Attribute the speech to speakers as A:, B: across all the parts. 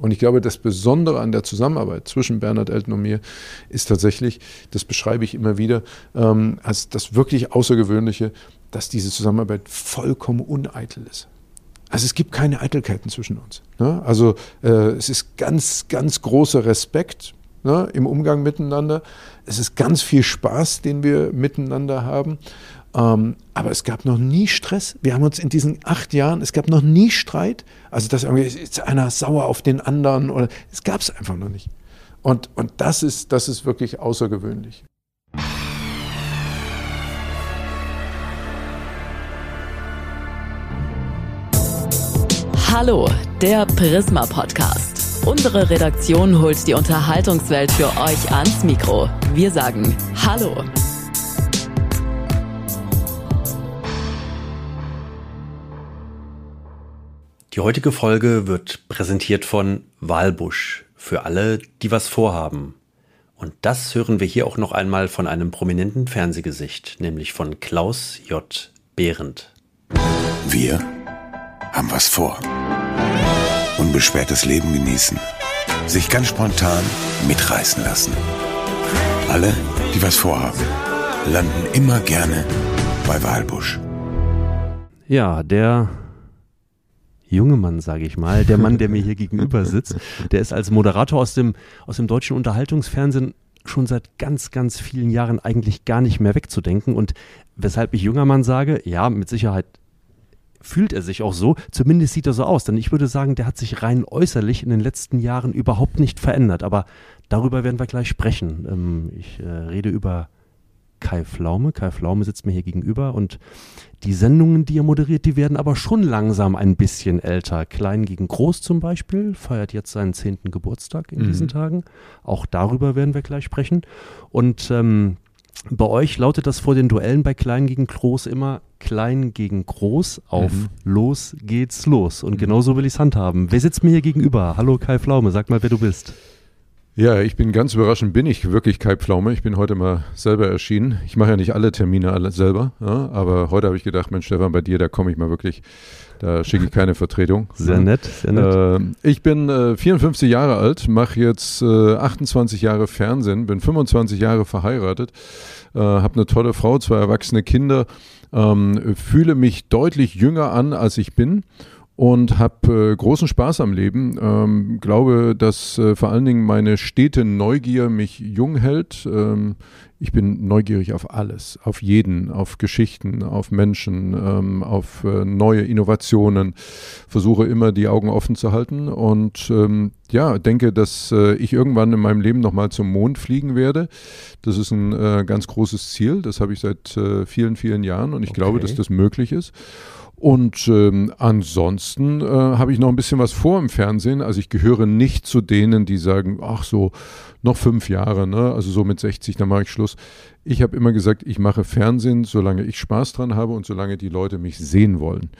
A: Und ich glaube, das Besondere an der Zusammenarbeit zwischen Bernhard Elton und mir ist tatsächlich, das beschreibe ich immer wieder, ähm, als das wirklich Außergewöhnliche, dass diese Zusammenarbeit vollkommen uneitel ist. Also es gibt keine Eitelkeiten zwischen uns. Ne? Also äh, es ist ganz, ganz großer Respekt ne, im Umgang miteinander. Es ist ganz viel Spaß, den wir miteinander haben. Ähm, aber es gab noch nie Stress. Wir haben uns in diesen acht Jahren, es gab noch nie Streit. Also, dass irgendwie ist einer sauer auf den anderen oder es gab es einfach noch nicht. Und, und das, ist, das ist wirklich außergewöhnlich.
B: Hallo, der Prisma Podcast. Unsere Redaktion holt die Unterhaltungswelt für euch ans Mikro. Wir sagen Hallo.
C: Die heutige Folge wird präsentiert von Walbusch für alle, die was vorhaben. Und das hören wir hier auch noch einmal von einem prominenten Fernsehgesicht, nämlich von Klaus J. Behrendt.
D: Wir haben was vor. Unbeschwertes Leben genießen. Sich ganz spontan mitreißen lassen. Alle, die was vorhaben, landen immer gerne bei Walbusch.
E: Ja, der junge Mann, sage ich mal, der Mann, der mir hier gegenüber sitzt, der ist als Moderator aus dem, aus dem deutschen Unterhaltungsfernsehen schon seit ganz, ganz vielen Jahren eigentlich gar nicht mehr wegzudenken. Und weshalb ich junger Mann sage, ja, mit Sicherheit fühlt er sich auch so, zumindest sieht er so aus. Denn ich würde sagen, der hat sich rein äußerlich in den letzten Jahren überhaupt nicht verändert. Aber darüber werden wir gleich sprechen. Ähm, ich äh, rede über Kai Flaume. Kai Flaume sitzt mir hier gegenüber und die Sendungen, die er moderiert, die werden aber schon langsam ein bisschen älter. Klein gegen Groß zum Beispiel feiert jetzt seinen zehnten Geburtstag in
A: Mhm.
E: diesen Tagen. Auch darüber werden wir gleich sprechen. Und ähm, bei euch lautet das vor den Duellen bei Klein gegen Groß immer Klein gegen Groß auf
A: Mhm.
E: Los geht's los. Und genauso will ich es handhaben. Wer sitzt mir hier gegenüber? Hallo Kai Flaume, sag mal, wer du bist.
A: Ja, ich bin ganz überraschend, bin ich wirklich Kai Pflaume. Ich bin heute mal selber erschienen. Ich mache ja nicht alle Termine alle selber, ja, aber heute habe ich gedacht, Mensch, Stefan, bei dir, da komme ich mal wirklich, da schicke ich keine Vertretung.
E: Sehr nett, sehr nett.
A: Äh, ich bin äh, 54 Jahre alt, mache jetzt äh, 28 Jahre Fernsehen, bin 25 Jahre verheiratet, äh, habe eine tolle Frau, zwei erwachsene Kinder, ähm, fühle mich deutlich jünger an, als ich bin und habe äh, großen Spaß am Leben. Ähm, glaube, dass äh, vor allen Dingen meine stete Neugier mich jung hält. Ähm, ich bin neugierig auf alles, auf jeden, auf Geschichten, auf Menschen, ähm, auf äh, neue Innovationen. Versuche immer die Augen offen zu halten und ähm, ja, denke, dass äh, ich irgendwann in meinem Leben nochmal zum Mond fliegen werde. Das ist ein äh, ganz großes Ziel. Das habe ich seit äh, vielen, vielen Jahren und ich glaube,
E: Okay.
A: dass das möglich ist. Und ähm, ansonsten äh, habe ich noch ein bisschen was vor im Fernsehen. Also ich gehöre nicht zu denen, die sagen, ach so, noch fünf Jahre, ne? also so mit 60, dann mache ich Schluss. Ich habe immer gesagt, ich mache Fernsehen, solange ich Spaß dran habe und solange die Leute mich sehen wollen.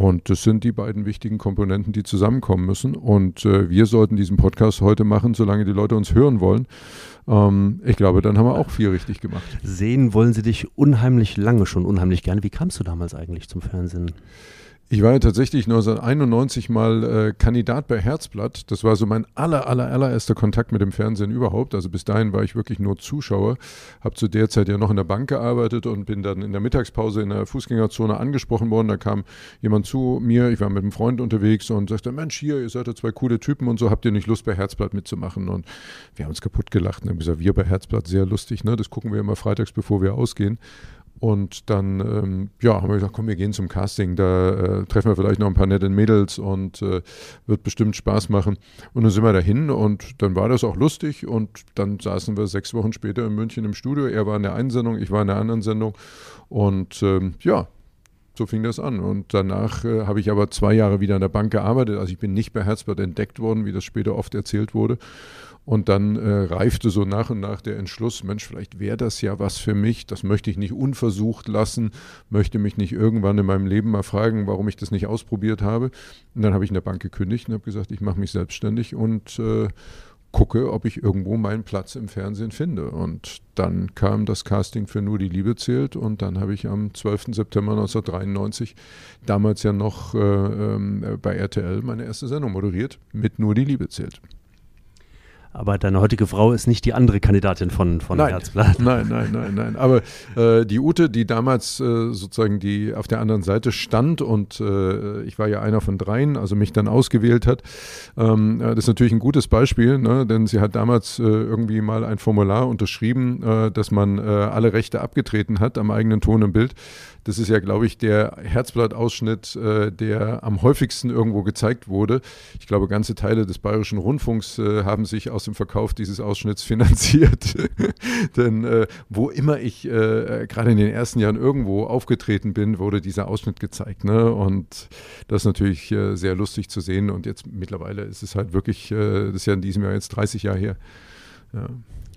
A: Und das sind die beiden wichtigen Komponenten, die zusammenkommen müssen. Und äh, wir sollten diesen Podcast heute machen, solange die Leute uns hören wollen. Ähm, ich glaube, dann haben wir auch viel richtig gemacht.
E: Sehen wollen sie dich unheimlich lange schon, unheimlich gerne. Wie kamst du damals eigentlich zum Fernsehen?
A: Ich war ja tatsächlich 1991 mal äh, Kandidat bei Herzblatt. Das war so mein aller, aller, allererster Kontakt mit dem Fernsehen überhaupt. Also bis dahin war ich wirklich nur Zuschauer. Habe zu der Zeit ja noch in der Bank gearbeitet und bin dann in der Mittagspause in der Fußgängerzone angesprochen worden. Da kam jemand zu mir, ich war mit einem Freund unterwegs und sagte, Mensch, hier, ihr seid ja zwei coole Typen und so, habt ihr nicht Lust bei Herzblatt mitzumachen? Und wir haben uns kaputt gelacht und haben gesagt, wir bei Herzblatt, sehr lustig, ne? Das gucken wir immer freitags, bevor wir ausgehen. Und dann, ähm, ja, haben wir gesagt, komm, wir gehen zum Casting. Da äh, treffen wir vielleicht noch ein paar nette Mädels und äh, wird bestimmt Spaß machen. Und dann sind wir dahin und dann war das auch lustig. Und dann saßen wir sechs Wochen später in München im Studio. Er war in der einen Sendung, ich war in der anderen Sendung. Und ähm, ja, so fing das an. Und danach äh, habe ich aber zwei Jahre wieder an der Bank gearbeitet. Also ich bin nicht bei Herzblatt entdeckt worden, wie das später oft erzählt wurde. Und dann äh, reifte so nach und nach der Entschluss, Mensch, vielleicht wäre das ja was für mich, das möchte ich nicht unversucht lassen, möchte mich nicht irgendwann in meinem Leben mal fragen, warum ich das nicht ausprobiert habe. Und dann habe ich in der Bank gekündigt und habe gesagt, ich mache mich selbstständig und äh, gucke, ob ich irgendwo meinen Platz im Fernsehen finde. Und dann kam das Casting für Nur die Liebe zählt und dann habe ich am 12. September 1993, damals ja noch äh, äh, bei RTL, meine erste Sendung moderiert mit Nur die Liebe zählt.
E: Aber deine heutige Frau ist nicht die andere Kandidatin von, von
A: nein,
E: Herzblatt.
A: Nein, nein, nein, nein. Aber äh, die Ute, die damals äh, sozusagen die auf der anderen Seite stand und äh, ich war ja einer von dreien, also mich dann ausgewählt hat, ähm, das ist natürlich ein gutes Beispiel, ne? denn sie hat damals äh, irgendwie mal ein Formular unterschrieben, äh, dass man äh, alle Rechte abgetreten hat am eigenen Ton und Bild. Das ist ja, glaube ich, der Herzblatt-Ausschnitt, äh, der am häufigsten irgendwo gezeigt wurde. Ich glaube, ganze Teile des Bayerischen Rundfunks äh, haben sich aus dem Verkauf dieses Ausschnitts finanziert. Denn äh, wo immer ich äh, gerade in den ersten Jahren irgendwo aufgetreten bin, wurde dieser Ausschnitt gezeigt. Ne? Und das ist natürlich äh, sehr lustig zu sehen. Und jetzt mittlerweile ist es halt wirklich, äh, das ist ja in diesem Jahr jetzt 30 Jahre her.
E: Ja.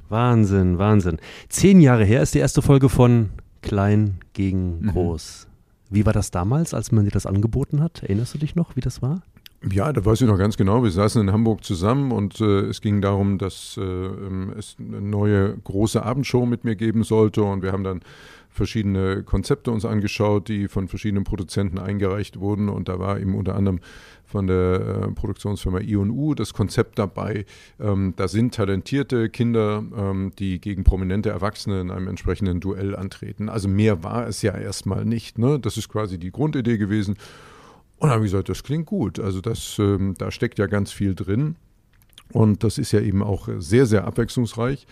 E: Wahnsinn, Wahnsinn. Zehn Jahre her ist die erste Folge von klein gegen mhm. groß. Mhm. Wie war das damals, als man dir das angeboten hat? Erinnerst du dich noch, wie das war?
A: Ja, da weiß ich noch ganz genau. Wir saßen in Hamburg zusammen und äh, es ging darum, dass äh, ähm, es eine neue große Abendshow mit mir geben sollte und wir haben dann verschiedene Konzepte uns angeschaut, die von verschiedenen Produzenten eingereicht wurden und da war eben unter anderem von der äh, Produktionsfirma I&U das Konzept dabei. Ähm, da sind talentierte Kinder, ähm, die gegen prominente Erwachsene in einem entsprechenden Duell antreten. Also mehr war es ja erstmal nicht. Ne? Das ist quasi die Grundidee gewesen. Und dann habe ich gesagt, das klingt gut. Also das, ähm, da steckt ja ganz viel drin. Und das ist ja eben auch sehr, sehr abwechslungsreich.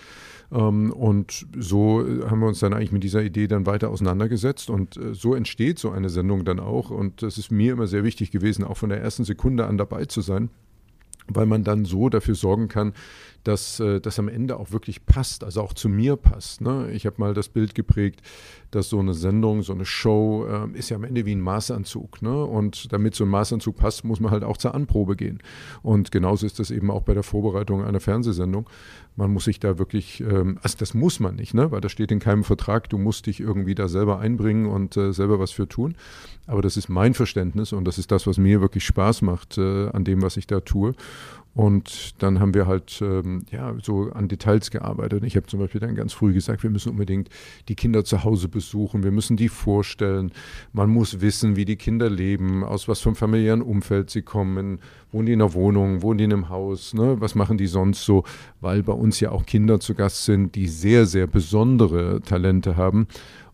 A: Ähm, und so äh, haben wir uns dann eigentlich mit dieser Idee dann weiter auseinandergesetzt und äh, so entsteht so eine Sendung dann auch. Und das ist mir immer sehr wichtig gewesen, auch von der ersten Sekunde an dabei zu sein weil man dann so dafür sorgen kann, dass äh, das am Ende auch wirklich passt, also auch zu mir passt. Ne? Ich habe mal das Bild geprägt, dass so eine Sendung, so eine Show äh, ist ja am Ende wie ein Maßanzug. Ne? Und damit so ein Maßanzug passt, muss man halt auch zur Anprobe gehen. Und genauso ist das eben auch bei der Vorbereitung einer Fernsehsendung. Man muss sich da wirklich, ähm, also das muss man nicht, ne? weil das steht in keinem Vertrag, du musst dich irgendwie da selber einbringen und äh, selber was für tun. Aber das ist mein Verständnis und das ist das, was mir wirklich Spaß macht äh, an dem, was ich da tue. Und dann haben wir halt ähm, ja, so an Details gearbeitet. Ich habe zum Beispiel dann ganz früh gesagt, wir müssen unbedingt die Kinder zu Hause besuchen, wir müssen die vorstellen. Man muss wissen, wie die Kinder leben, aus was für einem familiären Umfeld sie kommen, wohnen die in einer Wohnung, wohnen die in einem Haus, ne? was machen die sonst so, weil bei uns ja auch Kinder zu Gast sind, die sehr, sehr besondere Talente haben.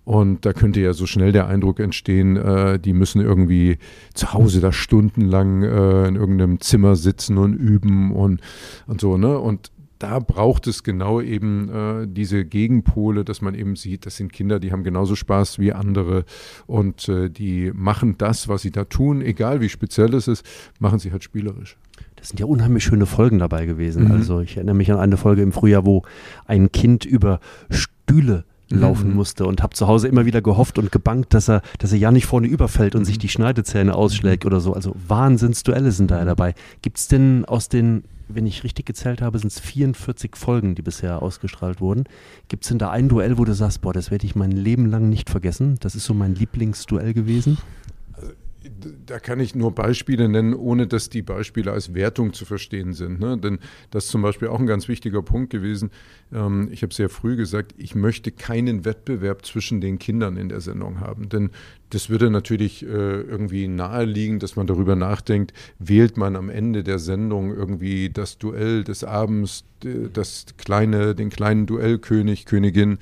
A: Und da könnte ja so schnell der Eindruck entstehen, äh, die müssen irgendwie zu Hause da stundenlang äh, in irgendeinem Zimmer sitzen und üben und, und so, ne? Und da braucht es genau eben äh, diese Gegenpole, dass man eben sieht, das sind Kinder, die haben genauso Spaß wie andere und äh, die machen das, was sie da tun, egal wie speziell es ist, machen sie halt spielerisch.
E: Das sind ja unheimlich schöne Folgen dabei gewesen. Mhm. Also ich erinnere mich an eine Folge im Frühjahr, wo ein Kind über Stühle laufen mhm. musste und habe zu Hause immer wieder gehofft und gebankt, dass er, dass er ja nicht vorne überfällt und mhm. sich die Schneidezähne ausschlägt oder so. Also Wahnsinnsduelle sind da ja dabei. Gibt es denn aus den, wenn ich richtig gezählt habe, sind es 44 Folgen, die bisher ausgestrahlt wurden. Gibt es denn da ein Duell, wo du sagst, boah, das werde ich mein Leben lang nicht vergessen? Das ist so mein Lieblingsduell gewesen?
A: Da kann ich nur Beispiele nennen, ohne dass die Beispiele als Wertung zu verstehen sind. Ne? Denn das ist zum Beispiel auch ein ganz wichtiger Punkt gewesen. Ähm, ich habe sehr früh gesagt, ich möchte keinen Wettbewerb zwischen den Kindern in der Sendung haben. Denn das würde natürlich äh, irgendwie naheliegen, dass man darüber nachdenkt, wählt man am Ende der Sendung irgendwie das Duell des Abends, das kleine, den kleinen Duellkönig, Königin.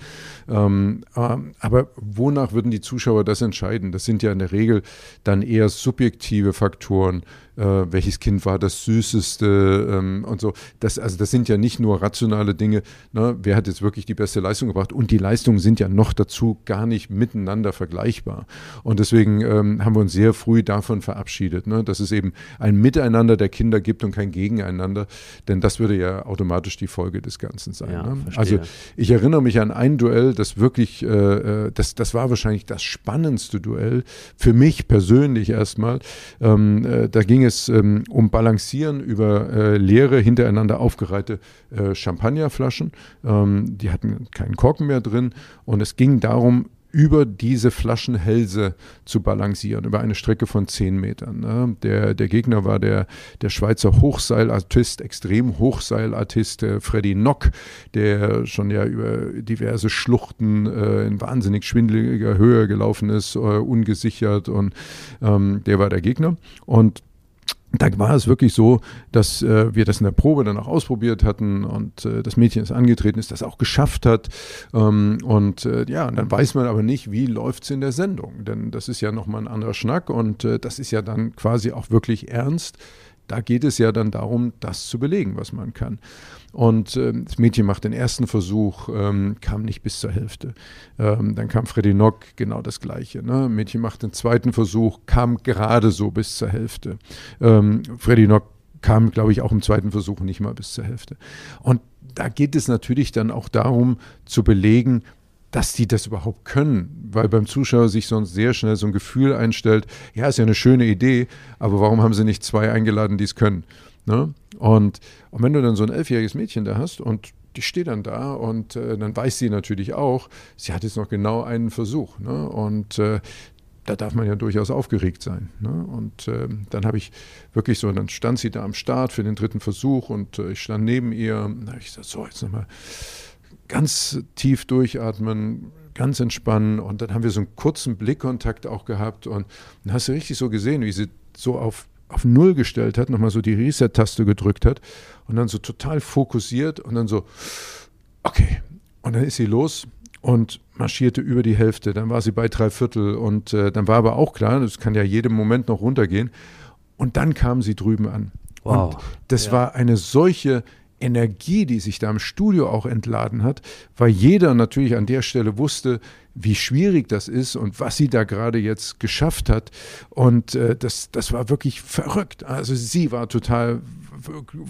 A: Ähm, aber wonach würden die Zuschauer das entscheiden? Das sind ja in der Regel dann eher subjektive Faktoren, äh, welches Kind war das süßeste ähm, und so. Das, also das sind ja nicht nur rationale Dinge, ne? wer hat jetzt wirklich die beste Leistung gebracht und die Leistungen sind ja noch dazu gar nicht miteinander vergleichbar. Und deswegen ähm, haben wir uns sehr früh davon verabschiedet, ne? dass es eben ein Miteinander der Kinder gibt und kein Gegeneinander, denn das würde ja automatisch die Folge des Ganzen sein.
E: Ja,
A: ne? Also ich erinnere mich an ein Duell, das wirklich, äh, äh, das, das war wahrscheinlich das spannendste Duell für mich persönlich erstmal. Ähm, äh, da ging es ähm, um Balancieren über äh, leere, hintereinander aufgereihte äh, Champagnerflaschen. Ähm, die hatten keinen Korken mehr drin und es ging darum, über diese Flaschenhälse zu balancieren, über eine Strecke von 10 Metern. Ne? Der, der Gegner war der, der Schweizer Hochseilartist, extrem Hochseilartist, der Freddy Nock, der schon ja über diverse Schluchten äh, in wahnsinnig schwindeliger Höhe gelaufen ist, äh, ungesichert und ähm, der war der Gegner. Und da war es wirklich so, dass äh, wir das in der Probe dann auch ausprobiert hatten und äh, das Mädchen ist angetreten ist, das auch geschafft hat. Ähm, und äh, ja, und dann weiß man aber nicht, wie läuft es in der Sendung. Denn das ist ja nochmal ein anderer Schnack und äh, das ist ja dann quasi auch wirklich ernst. Da geht es ja dann darum, das zu belegen, was man kann. Und ähm, das Mädchen macht den ersten Versuch, ähm, kam nicht bis zur Hälfte. Ähm, dann kam Freddy Nock, genau das Gleiche. Ne? Mädchen macht den zweiten Versuch, kam gerade so bis zur Hälfte. Ähm, Freddy Nock kam, glaube ich, auch im zweiten Versuch nicht mal bis zur Hälfte. Und da geht es natürlich dann auch darum, zu belegen, dass die das überhaupt können, weil beim Zuschauer sich sonst sehr schnell so ein Gefühl einstellt, ja, ist ja eine schöne Idee, aber warum haben sie nicht zwei eingeladen, die es können? Ne? Und, und wenn du dann so ein elfjähriges Mädchen da hast und die steht dann da und äh, dann weiß sie natürlich auch, sie hat jetzt noch genau einen Versuch. Ne? Und äh, da darf man ja durchaus aufgeregt sein. Ne? Und äh, dann habe ich wirklich so, dann stand sie da am Start für den dritten Versuch und äh, ich stand neben ihr. Da habe ich gesagt, so, jetzt nochmal ganz tief durchatmen, ganz entspannen. Und dann haben wir so einen kurzen Blickkontakt auch gehabt. Und dann hast du richtig so gesehen, wie sie so auf, auf Null gestellt hat, nochmal so die Reset-Taste gedrückt hat und dann so total fokussiert und dann so, okay. Und dann ist sie los und marschierte über die Hälfte. Dann war sie bei drei Viertel und äh, dann war aber auch klar, das kann ja jedem Moment noch runtergehen. Und dann kam sie drüben an.
E: Wow.
A: Und das
E: Ja.
A: war eine solche Energie, die sich da im Studio auch entladen hat, weil jeder natürlich an der Stelle wusste, wie schwierig das ist und was sie da gerade jetzt geschafft hat. Und äh, das, das war wirklich verrückt. Also sie war total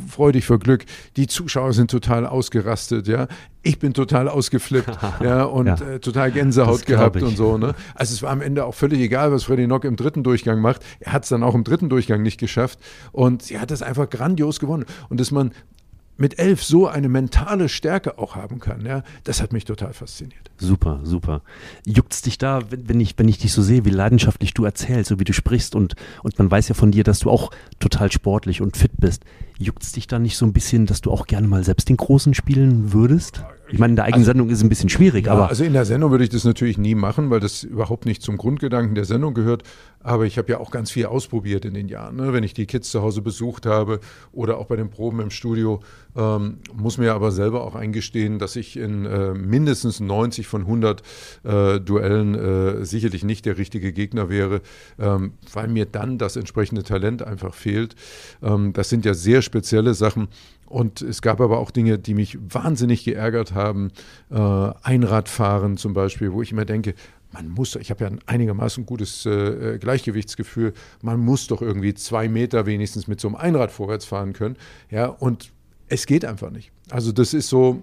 A: freudig vor Glück. Die Zuschauer sind total ausgerastet, ja. Ich bin total ausgeflippt, ja, und
E: Ja.
A: Äh, total Gänsehaut gehabt
E: ich.
A: und so, ne. Also es war am Ende auch völlig egal, was Freddy Nock im dritten Durchgang macht. Er hat es dann auch im dritten Durchgang nicht geschafft. Und sie hat das einfach grandios gewonnen. Und dass man mit elf so eine mentale Stärke auch haben kann, ja, das hat mich total fasziniert.
E: Super, super. Juckt's dich da, wenn, wenn, ich, wenn ich dich so sehe, wie leidenschaftlich du erzählst, so wie du sprichst und, und man weiß ja von dir, dass du auch total sportlich und fit bist. Juckt's dich da nicht so ein bisschen, dass du auch gerne mal selbst den Großen spielen würdest? Ich meine, in der eigenen Sendung ist es ein bisschen schwierig,
A: Ja,
E: aber
A: also in der Sendung würde ich das natürlich nie machen, weil das überhaupt nicht zum Grundgedanken der Sendung gehört. Aber ich habe ja auch ganz viel ausprobiert in den Jahren. Ne? Wenn ich die Kids zu Hause besucht habe oder auch bei den Proben im Studio, ähm, muss mir aber selber auch eingestehen, dass ich in äh, mindestens 90 von 100 äh, Duellen äh, sicherlich nicht der richtige Gegner wäre, ähm, weil mir dann das entsprechende Talent einfach fehlt. Ähm, das sind ja sehr spezielle Sachen. Und es gab aber auch Dinge, die mich wahnsinnig geärgert haben. Äh, Einradfahren zum Beispiel, wo ich immer denke, man muss, ich habe ja ein einigermaßen gutes äh, Gleichgewichtsgefühl, man muss doch irgendwie zwei Meter wenigstens mit so einem Einrad vorwärts fahren können. Ja, und es geht einfach nicht. Also das ist so,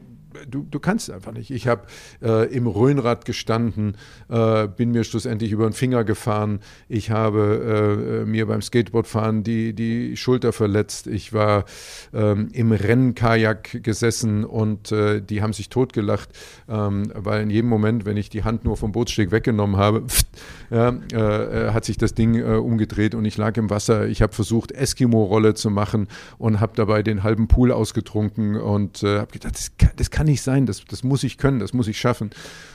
A: du, du kannst einfach nicht. Ich habe äh, im Rhönrad gestanden, äh, bin mir schlussendlich über den Finger gefahren. Ich habe äh, mir beim Skateboardfahren die, die Schulter verletzt. Ich war ähm, im Rennkajak gesessen und äh, die haben sich totgelacht, ähm, weil in jedem Moment, wenn ich die Hand nur vom Bootssteg weggenommen habe, pft, ja, äh, äh, hat sich das Ding umgedreht und ich lag im Wasser. Ich habe versucht, Eskimo-Rolle zu machen und habe dabei den halben Pool ausgetrunken und habe gedacht, das kann, das kann nicht sein, das, das muss ich können, das muss ich schaffen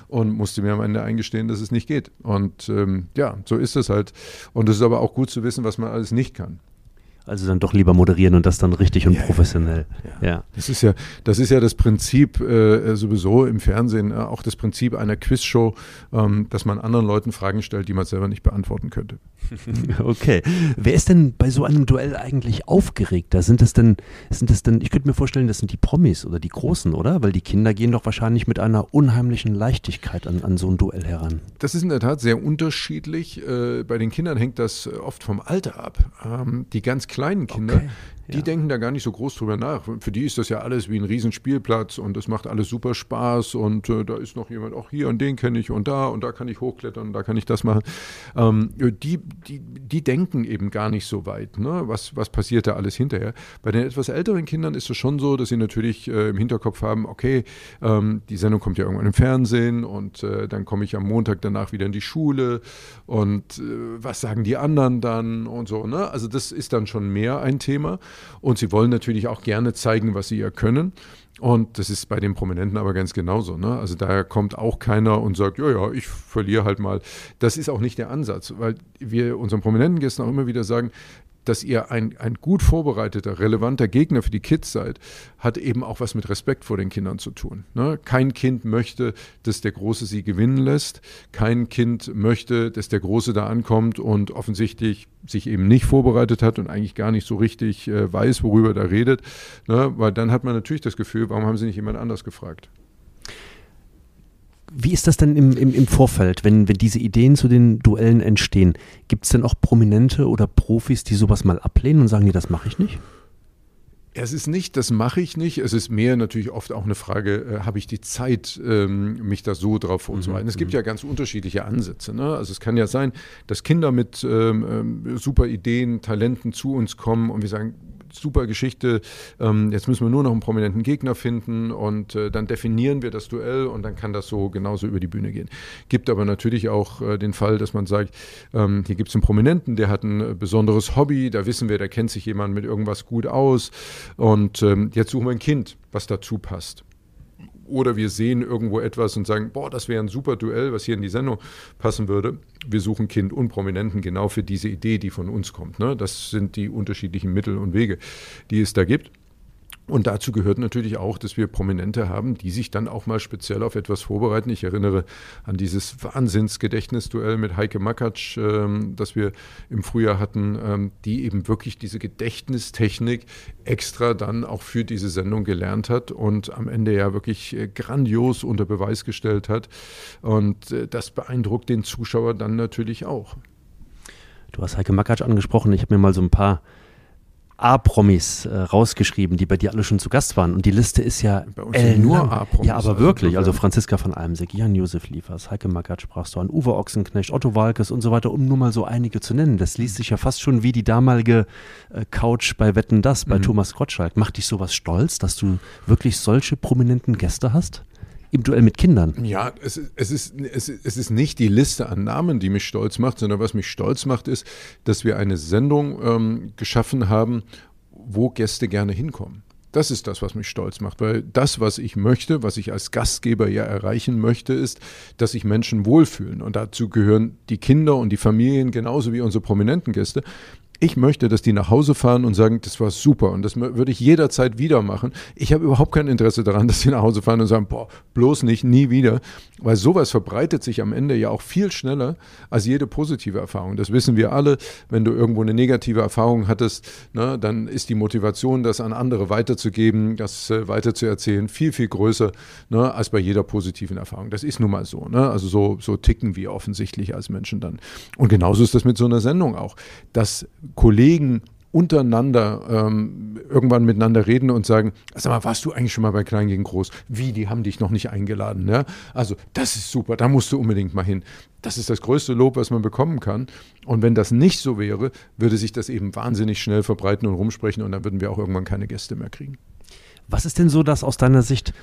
A: und musste mir am Ende eingestehen, dass es nicht geht. Und ähm, ja, so ist es halt. Und es ist aber auch gut zu wissen, was man alles nicht kann.
E: Also dann doch lieber moderieren und das dann richtig und ja, professionell.
A: Ja, ja. Das ist ja, das ist ja das Prinzip äh, sowieso im Fernsehen, äh, auch das Prinzip einer Quizshow, ähm, dass man anderen Leuten Fragen stellt, die man selber nicht beantworten könnte.
E: okay. Wer ist denn bei so einem Duell eigentlich aufgeregter? Sind es denn, sind es denn, ich könnte mir vorstellen, das sind die Promis oder die Großen, oder? Weil die Kinder gehen doch wahrscheinlich mit einer unheimlichen Leichtigkeit an, an so ein Duell heran.
A: Das ist in der Tat sehr unterschiedlich. Äh, bei den Kindern hängt das oft vom Alter ab. Ähm, die ganz kleinen Kinder, okay. Die ja. denken da gar nicht so groß drüber nach. Für die ist das ja alles wie ein Riesenspielplatz und es macht alles super Spaß und äh, da ist noch jemand, auch hier und den kenne ich und da und da kann ich hochklettern und da kann ich das machen. Ähm, die, die, die denken eben gar nicht so weit, ne? was, was passiert da alles hinterher. Bei den etwas älteren Kindern ist es schon so, dass sie natürlich äh, im Hinterkopf haben, okay, ähm, die Sendung kommt ja irgendwann im Fernsehen und äh, dann komme ich am Montag danach wieder in die Schule und äh, was sagen die anderen dann und so. Ne? Also das ist dann schon mehr ein Thema. Und sie wollen natürlich auch gerne zeigen, was sie ja können. Und das ist bei den Prominenten aber ganz genauso. Ne? Also daher kommt auch keiner und sagt, ja, ja, ich verliere halt mal. Das ist auch nicht der Ansatz, weil wir unseren prominenten Gästen auch immer wieder sagen, dass ihr ein, ein gut vorbereiteter, relevanter Gegner für die Kids seid, hat eben auch was mit Respekt vor den Kindern zu tun. Ne? Kein Kind möchte, dass der Große sie gewinnen lässt. Kein Kind möchte, dass der Große da ankommt und offensichtlich sich eben nicht vorbereitet hat und eigentlich gar nicht so richtig äh, weiß, worüber er da redet. Ne? Weil dann hat man natürlich das Gefühl, warum haben sie nicht jemand anders gefragt?
E: Wie ist das denn im, im, im Vorfeld, wenn, wenn diese Ideen zu den Duellen entstehen? Gibt es denn auch Prominente oder Profis, die sowas mal ablehnen und sagen, nee, das mache ich nicht?
A: Es ist nicht, das mache ich nicht. Es ist mehr natürlich oft auch eine Frage, äh, habe ich die Zeit, ähm, mich da so drauf vorzubereiten. Mhm. Es gibt mhm. ja ganz unterschiedliche Ansätze. Ne? Also es kann ja sein, dass Kinder mit ähm, ähm super Ideen, Talenten zu uns kommen und wir sagen, super Geschichte. Ähm, jetzt müssen wir nur noch einen prominenten Gegner finden und äh, dann definieren wir das Duell und dann kann das so genauso über die Bühne gehen. Gibt aber natürlich auch äh, den Fall, dass man sagt, ähm, hier gibt es einen Prominenten, der hat ein äh, besonderes Hobby, da wissen wir, da kennt sich jemand mit irgendwas gut aus und ähm, jetzt suchen wir ein Kind, was dazu passt. Oder wir sehen irgendwo etwas und sagen, boah, das wäre ein super Duell, was hier in die Sendung passen würde. Wir suchen Kind und Prominenten genau für diese Idee, die von uns kommt. Ne? Das sind die unterschiedlichen Mittel und Wege, die es da gibt. Und dazu gehört natürlich auch, dass wir Prominente haben, die sich dann auch mal speziell auf etwas vorbereiten. Ich erinnere an dieses Wahnsinnsgedächtnisduell mit Heike Makatsch, ähm, das wir im Frühjahr hatten, ähm, die eben wirklich diese Gedächtnistechnik extra dann auch für diese Sendung gelernt hat und am Ende ja wirklich äh, grandios unter Beweis gestellt hat. Und äh, das beeindruckt den Zuschauer dann natürlich auch.
E: Du hast Heike Makatsch angesprochen. Ich habe mir mal so ein paar A-Promis äh, rausgeschrieben, die bei dir alle schon zu Gast waren. Und die Liste ist ja
A: bei uns nur A-Promis.
E: Ja, aber also wirklich. Also Franziska von Almsig, Jan-Josef Liefers, Heike Magath sprachst du an, Uwe Ochsenknecht, Otto Walkes und so weiter, um nur mal so einige zu nennen. Das liest sich ja fast schon wie die damalige äh, Couch bei Wetten Das, bei mhm. Thomas Gottschalk. Macht dich sowas stolz, dass du wirklich solche prominenten Gäste hast? Im Duell mit Kindern.
A: Ja, es, es, ist, es, es ist nicht die Liste an Namen, die mich stolz macht, sondern was mich stolz macht, ist, dass wir eine Sendung ähm, geschaffen haben, wo Gäste gerne hinkommen. Das ist das, was mich stolz macht, weil das, was ich möchte, was ich als Gastgeber ja erreichen möchte, ist, dass sich Menschen wohlfühlen. Und dazu gehören die Kinder und die Familien genauso wie unsere prominenten Gäste ich möchte, dass die nach Hause fahren und sagen, das war super und das würde ich jederzeit wieder machen. Ich habe überhaupt kein Interesse daran, dass sie nach Hause fahren und sagen, boah, bloß nicht, nie wieder, weil sowas verbreitet sich am Ende ja auch viel schneller als jede positive Erfahrung. Das wissen wir alle. Wenn du irgendwo eine negative Erfahrung hattest, ne, dann ist die Motivation, das an andere weiterzugeben, das äh, weiterzuerzählen, viel, viel größer ne, als bei jeder positiven Erfahrung. Das ist nun mal so. Ne? Also so, so ticken wir offensichtlich als Menschen dann. Und genauso ist das mit so einer Sendung auch. Das Kollegen untereinander ähm, irgendwann miteinander reden und sagen, sag mal, warst du eigentlich schon mal bei Klein gegen Groß? Wie, die haben dich noch nicht eingeladen. Ja? Also das ist super, da musst du unbedingt mal hin. Das ist das größte Lob, was man bekommen kann. Und wenn das nicht so wäre, würde sich das eben wahnsinnig schnell verbreiten und rumsprechen und dann würden wir auch irgendwann keine Gäste mehr kriegen.
E: Was ist denn so das aus deiner Sicht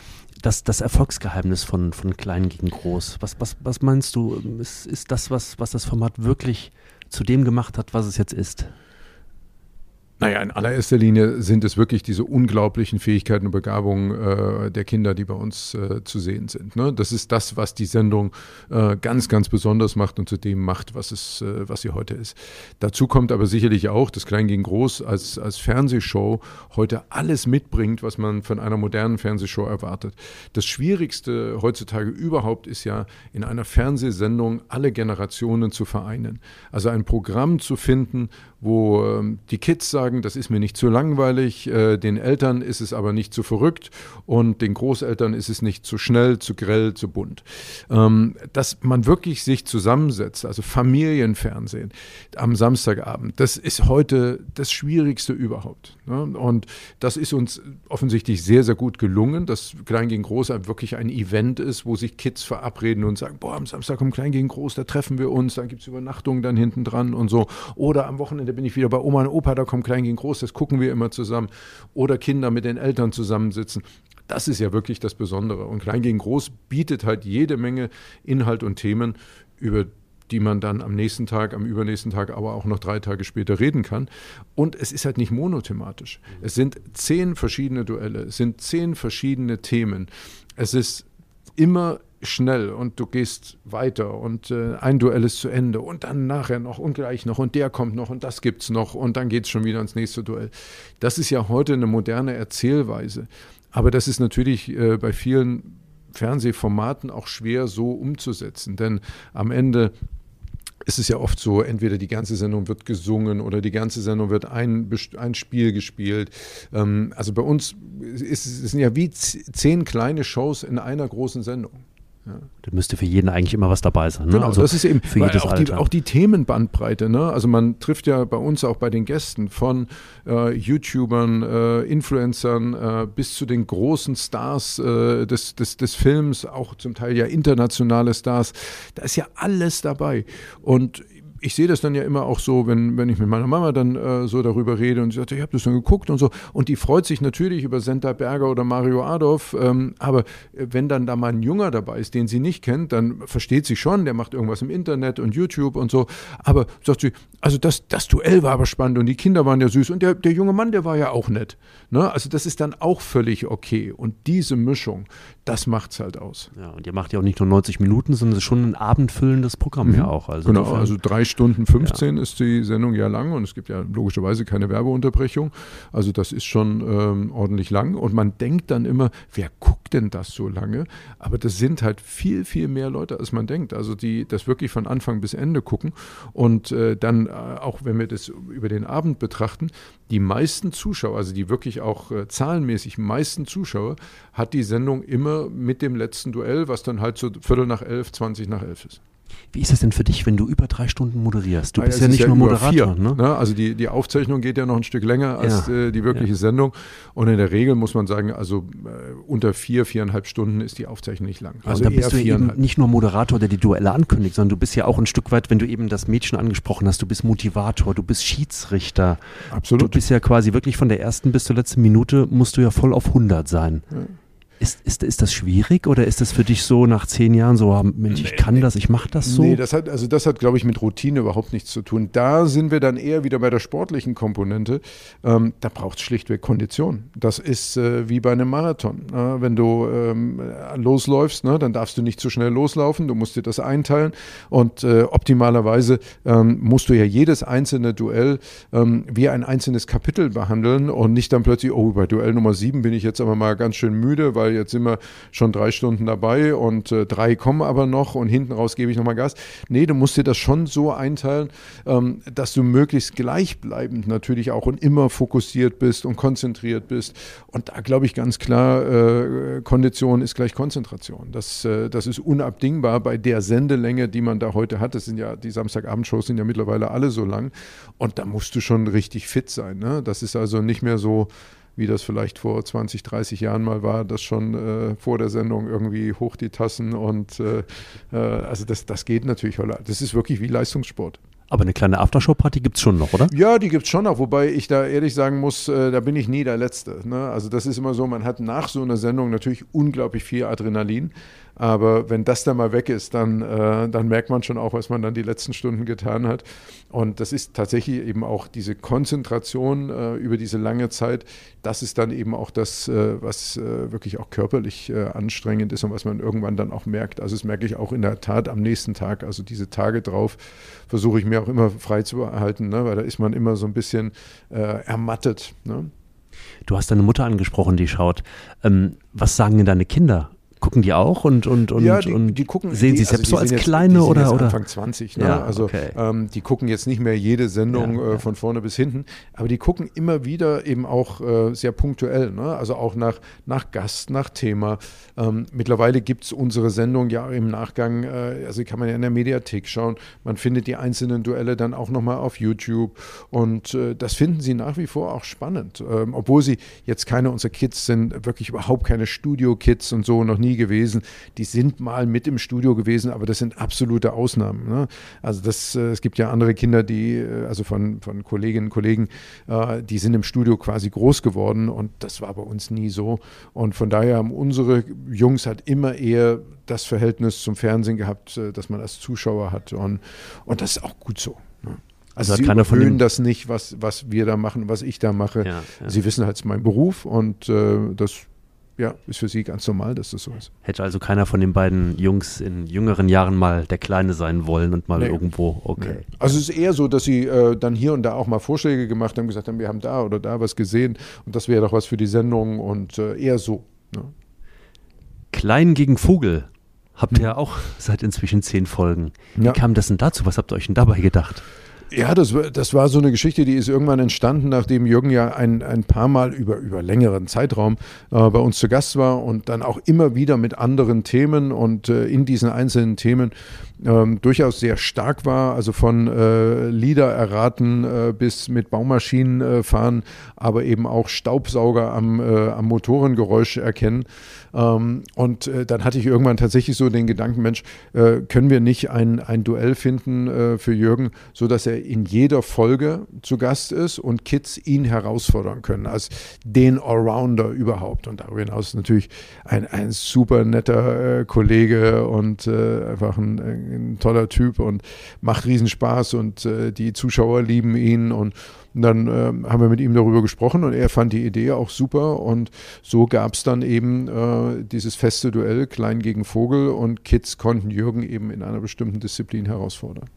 E: das, das Erfolgsgeheimnis von, von Klein gegen Groß? Was, was, was meinst du, ist, ist das, was, was das Format wirklich zu dem gemacht hat, was es jetzt ist?
A: Naja, in allererster Linie sind es wirklich diese unglaublichen Fähigkeiten und Begabungen äh, der Kinder, die bei uns äh, zu sehen sind. Ne? Das ist das, was die Sendung äh, ganz, ganz besonders macht und zu dem macht, was, es, äh, was sie heute ist. Dazu kommt aber sicherlich auch, dass Klein gegen Groß als, als Fernsehshow heute alles mitbringt, was man von einer modernen Fernsehshow erwartet. Das Schwierigste heutzutage überhaupt ist ja, in einer Fernsehsendung alle Generationen zu vereinen. Also ein Programm zu finden, wo ähm, die Kids sagen, das ist mir nicht zu langweilig, äh, den Eltern ist es aber nicht zu verrückt und den Großeltern ist es nicht zu schnell, zu grell, zu bunt. Ähm, dass man wirklich sich zusammensetzt, also Familienfernsehen am Samstagabend, das ist heute das Schwierigste überhaupt. Ne? Und das ist uns offensichtlich sehr, sehr gut gelungen, dass Klein gegen Groß wirklich ein Event ist, wo sich Kids verabreden und sagen, boah, am Samstag kommt Klein gegen Groß, da treffen wir uns, dann gibt es Übernachtungen dann hinten dran und so. Oder am Wochenende bin ich wieder bei Oma und Opa, da kommt Klein gegen Groß, das gucken wir immer zusammen. Oder Kinder mit den Eltern zusammensitzen. Das ist ja wirklich das Besondere. Und Klein gegen Groß bietet halt jede Menge Inhalt und Themen, über die man dann am nächsten Tag, am übernächsten Tag, aber auch noch drei Tage später reden kann. Und es ist halt nicht monothematisch. Es sind zehn verschiedene Duelle, es sind zehn verschiedene Themen. Es ist immer schnell und du gehst weiter und äh, ein Duell ist zu Ende und dann nachher noch und gleich noch und der kommt noch und das gibt's noch und dann geht es schon wieder ans nächste Duell. Das ist ja heute eine moderne Erzählweise. Aber das ist natürlich äh, bei vielen Fernsehformaten auch schwer so umzusetzen, denn am Ende ist es ja oft so, entweder die ganze Sendung wird gesungen oder die ganze Sendung wird ein, ein Spiel gespielt. Ähm, also bei uns ist, sind ja wie zehn kleine Shows in einer großen Sendung.
E: Ja. Da müsste für jeden eigentlich immer was dabei sein. Ne?
A: Genau, also das ist eben für jedes auch, Alter. Die, auch die Themenbandbreite. Ne? Also man trifft ja bei uns auch bei den Gästen von äh, YouTubern, äh, Influencern äh, bis zu den großen Stars äh, des, des, des Films, auch zum Teil ja internationale Stars. Da ist ja alles dabei. Und ich sehe das dann ja immer auch so, wenn, wenn ich mit meiner Mama dann äh, so darüber rede und sie sagt, ich habe das dann geguckt und so. Und die freut sich natürlich über Senta Berger oder Mario Adolf. Ähm, aber äh, wenn dann da mal ein Junger dabei ist, den sie nicht kennt, dann versteht sie schon, der macht irgendwas im Internet und YouTube und so. Aber sagt sie, also das, das Duell war aber spannend und die Kinder waren ja süß und der, der junge Mann, der war ja auch nett. Ne? Also das ist dann auch völlig okay. Und diese Mischung, das macht es halt aus.
E: Ja, und ihr macht ja auch nicht nur 90 Minuten, sondern es ist schon ein abendfüllendes Programm mhm. ja auch.
A: Also genau, also drei Stunden 15 ja. ist die Sendung ja lang und es gibt ja logischerweise keine Werbeunterbrechung. Also das ist schon ähm, ordentlich lang und man denkt dann immer, wer guckt denn das so lange? Aber das sind halt viel, viel mehr Leute, als man denkt. Also die das wirklich von Anfang bis Ende gucken und äh, dann, äh, auch wenn wir das über den Abend betrachten, die meisten Zuschauer, also die wirklich auch äh, zahlenmäßig meisten Zuschauer, hat die Sendung immer mit dem letzten Duell, was dann halt so Viertel nach elf, 20 nach elf ist.
E: Wie ist das denn für dich, wenn du über drei Stunden moderierst? Du ah, bist ja nicht ja nur Moderator. Vier,
A: ne? ne? Also die, die Aufzeichnung geht ja noch ein Stück länger als ja. äh, die wirkliche. Sendung. Und in der Regel muss man sagen, also äh, unter vier, viereinhalb Stunden ist die Aufzeichnung nicht lang.
E: Also da bist du eben nicht nur Moderator, der die Duelle ankündigt, sondern du bist ja auch ein Stück weit, wenn du eben das Mädchen angesprochen hast, du bist Motivator, du bist Schiedsrichter.
A: Absolut.
E: Du bist ja quasi wirklich von der ersten bis zur letzten Minute musst du ja voll auf 100 sein. Ist, ist, ist das schwierig oder ist das für dich so nach zehn Jahren so, Mensch, ich kann das, ich mache das so?
A: Nee, das hat, also das hat, glaube ich, mit Routine überhaupt nichts zu tun. Da sind wir dann eher wieder bei der sportlichen Komponente. Ähm, da braucht es schlichtweg Kondition. Das ist äh, wie bei einem Marathon. Äh, wenn du ähm, losläufst, ne, dann darfst du nicht zu schnell loslaufen, du musst dir das einteilen und äh, optimalerweise ähm, musst du ja jedes einzelne Duell ähm, wie ein einzelnes Kapitel behandeln und nicht dann plötzlich, oh, bei Duell Nummer sieben bin ich jetzt aber mal ganz schön müde, weil jetzt sind wir schon drei Stunden dabei und äh, drei kommen aber noch und hinten raus gebe ich nochmal Gas. Nee, du musst dir das schon so einteilen, ähm, dass du möglichst gleichbleibend natürlich auch und immer fokussiert bist und konzentriert bist. Und da glaube ich ganz klar, äh, Kondition ist gleich Konzentration. Das, äh, das ist unabdingbar bei der Sendelänge, die man da heute hat. Das sind ja, die Samstagabendshows sind ja mittlerweile alle so lang. Und da musst du schon richtig fit sein. Ne? Das ist also nicht mehr so, wie das vielleicht vor 20, 30 Jahren mal war, das schon äh, vor der Sendung irgendwie hoch die Tassen und äh, äh, also das, das geht natürlich. Das ist wirklich wie Leistungssport.
E: Aber eine kleine Aftershow-Party gibt es schon noch, oder?
A: Ja, die gibt es schon noch, wobei ich da ehrlich sagen muss, äh, da bin ich nie der Letzte. Ne? Also das ist immer so, man hat nach so einer Sendung natürlich unglaublich viel Adrenalin. Aber wenn das dann mal weg ist, dann, äh, dann merkt man schon auch, was man dann die letzten Stunden getan hat. Und das ist tatsächlich eben auch diese Konzentration äh, über diese lange Zeit. Das ist dann eben auch das, äh, was äh, wirklich auch körperlich äh, anstrengend ist und was man irgendwann dann auch merkt. Also das merke ich auch in der Tat am nächsten Tag. Also diese Tage drauf versuche ich mir auch immer frei zu erhalten, ne? weil da ist man immer so ein bisschen äh, ermattet. Ne?
E: Du hast deine Mutter angesprochen, die schaut. Ähm, was sagen denn deine Kinder? Gucken die auch und, und, und,
A: ja, die,
E: und
A: die gucken,
E: sehen
A: die,
E: sie selbst
A: also
E: so als
A: jetzt,
E: kleine
A: die
E: oder,
A: jetzt
E: oder?
A: Anfang 20, ne?
E: Ja,
A: also
E: okay.
A: ähm, die gucken jetzt nicht mehr jede Sendung
E: Ja,
A: äh, von vorne bis hinten, aber die gucken immer wieder eben auch äh, sehr punktuell, ne? also auch nach, nach Gast, nach Thema. Ähm, mittlerweile gibt es unsere Sendung ja im Nachgang, äh, also kann man ja in der Mediathek schauen, man findet die einzelnen Duelle dann auch nochmal auf YouTube und äh, das finden sie nach wie vor auch spannend, ähm, obwohl sie jetzt keine unserer Kids sind, wirklich überhaupt keine Studio-Kids und so noch nie gewesen. Die sind mal mit im Studio gewesen, aber das sind absolute Ausnahmen. Ne? Also das, äh, es gibt ja andere Kinder, die, äh, also von, von Kolleginnen und Kollegen, äh, die sind im Studio quasi groß geworden und das war bei uns nie so. Und von daher haben unsere Jungs halt immer eher das Verhältnis zum Fernsehen gehabt, dass man als Zuschauer hat und, und das ist auch gut so. Ne?
E: Also
A: Also sie überhöhen
E: den-
A: das nicht, was, was wir da machen, was ich da mache.
E: Ja, ja.
A: Sie wissen halt, es ist mein Beruf und äh, das ja, ist für sie ganz normal, dass das so ist.
E: Hätte also keiner von den beiden Jungs in jüngeren Jahren mal der Kleine sein wollen und mal
A: Nee.
E: irgendwo, okay.
A: Also es ist eher so, dass sie äh, dann hier und da auch mal Vorschläge gemacht haben, gesagt haben, wir haben da oder da was gesehen und das wäre doch was für die Sendung und äh, eher so. Ne?
E: Klein gegen Vogel habt ihr auch seit inzwischen zehn Folgen. Wie.
A: Ja.
E: kam das denn dazu? Was habt ihr euch denn dabei gedacht?
A: Ja, das, war- das war so eine Geschichte, die ist irgendwann entstanden, nachdem Jürgen ja ein, ein paar Mal über, über längeren Zeitraum äh, bei uns zu Gast war und dann auch immer wieder mit anderen Themen und äh, in diesen einzelnen Themen ähm, durchaus sehr stark war, also von äh, Lieder erraten äh, bis mit Baumaschinen äh, fahren, aber eben auch Staubsauger am, äh, am Motorengeräusch erkennen. Ähm, und äh, dann hatte ich irgendwann tatsächlich so den Gedanken, Mensch, äh, können wir nicht ein, ein Duell finden für Jürgen, so dass er in jeder Folge zu Gast ist und Kids ihn herausfordern können als den Allrounder überhaupt. Und darüber hinaus natürlich ein, ein super netter Kollege und einfach ein, ein toller Typ und macht riesen Spaß und äh, die Zuschauer lieben ihn und dann ähm, haben wir mit ihm darüber gesprochen und er fand die Idee auch super und so gab es dann eben äh, dieses feste Duell Klein gegen Vogel und Kids konnten Jürgen eben in einer bestimmten Disziplin herausfordern.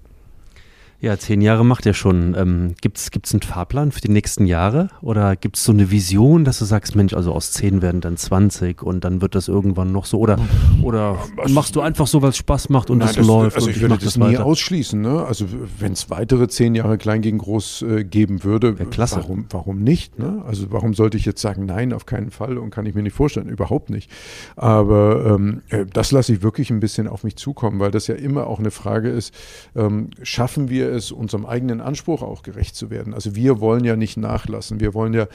E: Ja, zehn Jahre macht ihr schon. Ähm, Gibt es einen Fahrplan für die nächsten Jahre? Oder gibt es so eine Vision, dass du sagst, Mensch, also aus zehn werden dann 20 und dann wird das irgendwann noch so? Oder, oder machst du einfach so, es Spaß macht und
A: Nein,
E: es
A: das,
E: läuft?
A: Also
E: und
A: ich würde
E: mach
A: das nie
E: weiter?
A: ausschließen. Ne? Also wenn es weitere zehn Jahre Klein gegen Groß äh, geben würde,
E: klasse.
A: warum, warum nicht? Ne? Also warum sollte ich jetzt sagen, nein, auf keinen Fall und kann ich mir nicht vorstellen, überhaupt nicht. Aber ähm, äh, das lasse ich wirklich ein bisschen auf mich zukommen, weil das ja immer auch eine Frage ist, ähm, schaffen wir es, unserem eigenen Anspruch auch gerecht zu werden? Also wir wollen ja nicht nachlassen. Wir wollen ja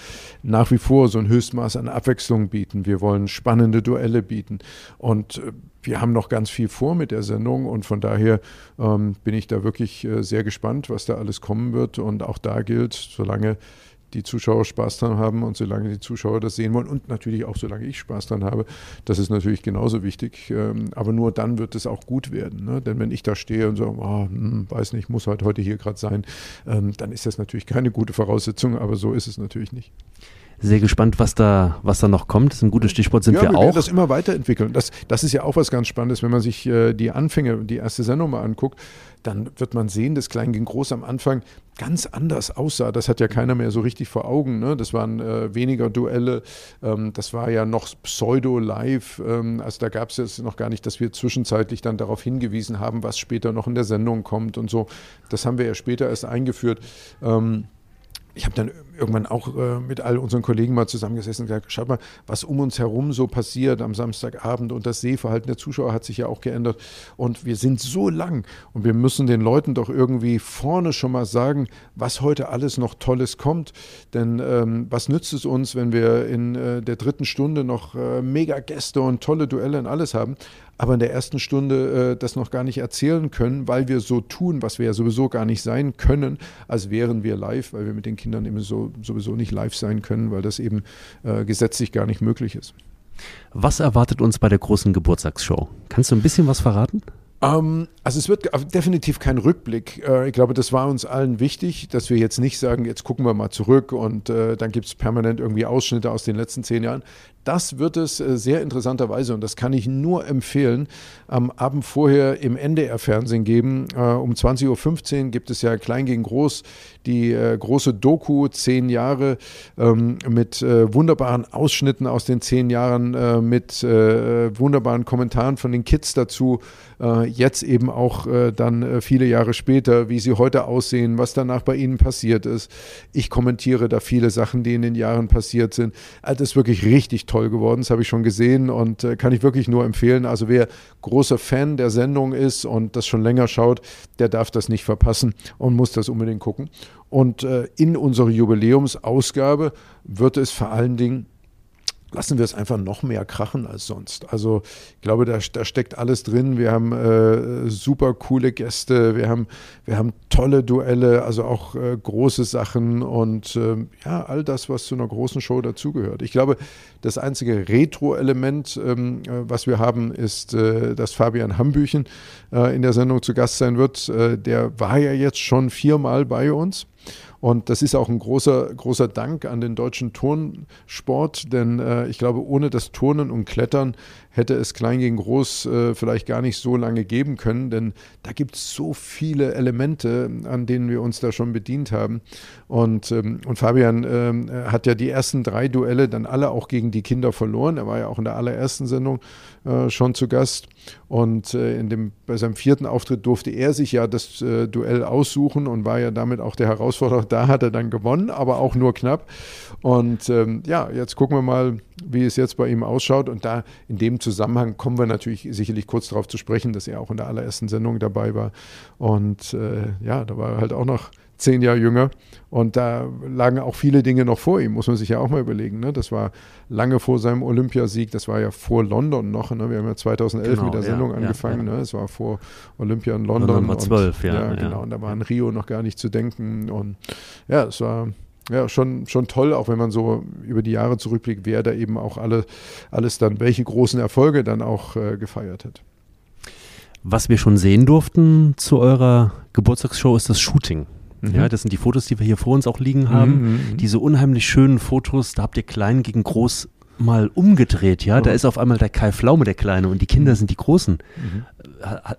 A: nach wie vor so ein Höchstmaß an Abwechslung bieten. Wir wollen spannende Duelle bieten. Und äh, wir haben noch ganz viel vor mit der Sendung und von daher ähm, bin ich da wirklich äh, sehr gespannt, was da alles kommen wird. Und auch da gilt, solange die Zuschauer Spaß dran haben und solange die Zuschauer das sehen wollen und natürlich auch solange ich Spaß dran habe, das ist natürlich genauso wichtig. Ähm, aber nur dann wird es auch gut werden. Ne? Denn wenn ich da stehe und sage, oh, hm, weiß nicht, muss halt heute hier gerade sein, ähm, dann ist das natürlich keine gute Voraussetzung, aber so ist es natürlich nicht.
E: Sehr gespannt, was da, was da noch kommt. Das ist ein gutes Stichwort, sind
A: ja,
E: wir
A: wir
E: auch.
A: werden das immer weiterentwickeln. Das, das ist ja auch was ganz Spannendes, wenn man sich äh, die Anfänge, die erste Sendung mal anguckt, dann wird man sehen, dass Klein gegen Groß am Anfang ganz anders aussah. Das hat ja keiner mehr so richtig vor Augen. Ne? Das waren äh, weniger Duelle. Ähm, das war ja noch pseudo-live. Ähm, also da gab es jetzt noch gar nicht, dass wir zwischenzeitlich dann darauf hingewiesen haben, was später noch in der Sendung kommt und so. Das haben wir ja später erst eingeführt. Ähm, ich habe dann irgendwann auch äh, mit all unseren Kollegen mal zusammengesessen und gesagt, schaut mal, was um uns herum so passiert am Samstagabend und das Sehverhalten der Zuschauer hat sich ja auch geändert. Und wir sind so lang und wir müssen den Leuten doch irgendwie vorne schon mal sagen, was heute alles noch Tolles kommt, denn ähm, was nützt es uns, wenn wir in äh, der dritten Stunde noch äh, mega Gäste und tolle Duelle und alles haben, aber in der ersten Stunde äh, das noch gar nicht erzählen können, weil wir so tun, was wir ja sowieso gar nicht sein können, als wären wir live, weil wir mit den Kindern eben so, sowieso nicht live sein können, weil das eben äh, gesetzlich gar nicht möglich ist.
E: Was erwartet uns bei der großen Geburtstagsshow? Kannst du ein bisschen was verraten?
A: Ähm, also es wird definitiv kein Rückblick. Äh, ich glaube, das war uns allen wichtig, dass wir jetzt nicht sagen, jetzt gucken wir mal zurück und äh, dann gibt es permanent irgendwie Ausschnitte aus den letzten zehn Jahren. Das wird es äh, sehr interessanterweise, und das kann ich nur empfehlen, am Abend vorher im NDR-Fernsehen geben. Äh, um 20.15 Uhr gibt es ja Klein gegen Groß, die äh, große Doku, zehn Jahre, ähm, mit wunderbaren Ausschnitten aus den zehn Jahren, mit wunderbaren Kommentaren von den Kids dazu. jetzt eben auch dann viele Jahre später, wie sie heute aussehen, was danach bei ihnen passiert ist. Ich kommentiere da viele Sachen, die in den Jahren passiert sind. Also das ist wirklich richtig toll toll geworden. Das habe ich schon gesehen und äh, kann ich wirklich nur empfehlen. Also wer großer Fan der Sendung ist und das schon länger schaut, der darf das nicht verpassen und muss das unbedingt gucken. Und äh, in unserer Jubiläumsausgabe wird es vor allen Dingen lassen wir es einfach noch mehr krachen als sonst. Also ich glaube, da, da steckt alles drin. Wir haben äh, super coole Gäste, wir haben, wir haben tolle Duelle, also auch äh, große Sachen und äh, ja, all das, was zu einer großen Show dazugehört. Ich glaube, das einzige Retro-Element, ähm, äh, was wir haben, ist, äh, dass Fabian Hambüchen äh, in der Sendung zu Gast sein wird. der war ja jetzt schon viermal bei uns. Und das ist auch ein großer, großer Dank an den deutschen Turnsport, denn äh, ich glaube, ohne das Turnen und Klettern hätte es klein gegen groß äh, vielleicht gar nicht so lange geben können, denn da gibt es so viele Elemente, an denen wir uns da schon bedient haben. Und, ähm, und Fabian ähm, hat ja die ersten drei Duelle dann alle auch gegen die Kinder verloren. Er war ja auch in der allerersten Sendung äh, schon zu Gast. Und äh, in dem, bei seinem vierten Auftritt durfte er sich ja das äh, Duell aussuchen und war ja damit auch der Herausforderer. Da hat er dann gewonnen, aber auch nur knapp. Und ähm, ja, jetzt gucken wir mal, wie es jetzt bei ihm ausschaut. Und da in dem Zusammenhang kommen wir natürlich sicherlich kurz darauf zu sprechen, dass er auch in der allerersten Sendung dabei war. Und äh, ja, da war er halt auch noch zehn Jahre jünger. Und da lagen auch viele Dinge noch vor ihm, muss man sich ja auch mal überlegen. Ne? Das war lange vor seinem Olympiasieg, das war ja vor London noch. Ne? Wir haben ja 2011 genau, mit der Sendung ja, angefangen. Ja, ja. Ne? Es war vor Olympia in London.
E: War 12,
A: ja, ja. Genau, und da war in Rio noch gar nicht zu denken. Und ja, es war ja, schon, schon toll, auch wenn man so über die Jahre zurückblickt, wer da eben auch alle, alles dann, welche großen Erfolge dann auch äh, gefeiert hat.
E: Was wir schon sehen durften zu eurer Geburtstagsshow ist das Shooting. Mhm. Ja, das sind die Fotos, die wir hier vor uns auch liegen haben. Mhm, mhm, Diese unheimlich schönen Fotos, da habt ihr klein gegen groß mal umgedreht, ja. Oh. Da ist auf einmal der Kai Flaume der Kleine und die Kinder mhm. sind die Großen. Mhm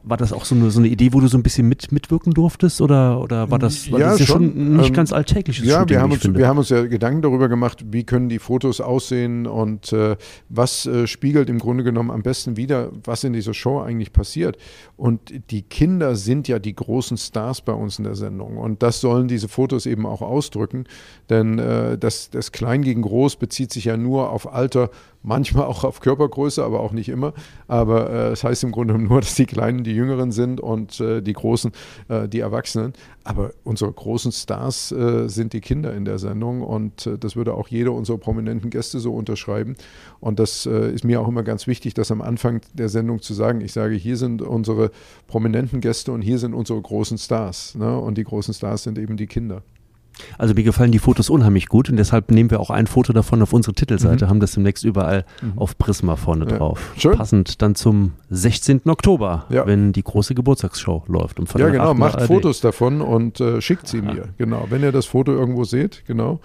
E: war das auch so eine, so eine Idee, wo du so ein bisschen mit, mitwirken durftest oder, oder war das, war
A: ja,
E: das ja
A: schon,
E: schon nicht ähm, ganz alltägliches
A: Ja, Shooting, wir, haben uns, wir haben uns ja Gedanken darüber gemacht, wie können die Fotos aussehen und äh, was äh, spiegelt im Grunde genommen am besten wieder, was in dieser Show eigentlich passiert. Und die Kinder sind ja die großen Stars bei uns in der Sendung und das sollen diese Fotos eben auch ausdrücken, denn äh, das, das Klein gegen Groß bezieht sich ja nur auf Alter manchmal auch auf Körpergröße, aber auch nicht immer. Aber äh, es äh, das heißt im Grunde nur, dass die Kleinen die Jüngeren sind und äh, die Großen äh, die Erwachsenen. Aber unsere großen Stars äh, sind die Kinder in der Sendung und äh, das würde auch jeder unserer prominenten Gäste so unterschreiben. Und das ist mir auch immer ganz wichtig, das am Anfang der Sendung zu sagen. Ich sage, hier sind unsere prominenten Gäste und hier sind unsere großen Stars. Ne? Und die großen Stars sind eben die Kinder.
E: Also mir gefallen die Fotos unheimlich gut und deshalb nehmen wir auch ein Foto davon auf unsere Titelseite, mhm. haben das demnächst überall mhm. auf Prisma vorne ja. drauf. Schön. Passend dann zum 16. Oktober, ja. wenn die große Geburtstagsshow läuft. Um
A: ja, genau, macht ARD. Fotos davon und äh, schickt sie mir. Genau, wenn ihr das Foto irgendwo seht, genau,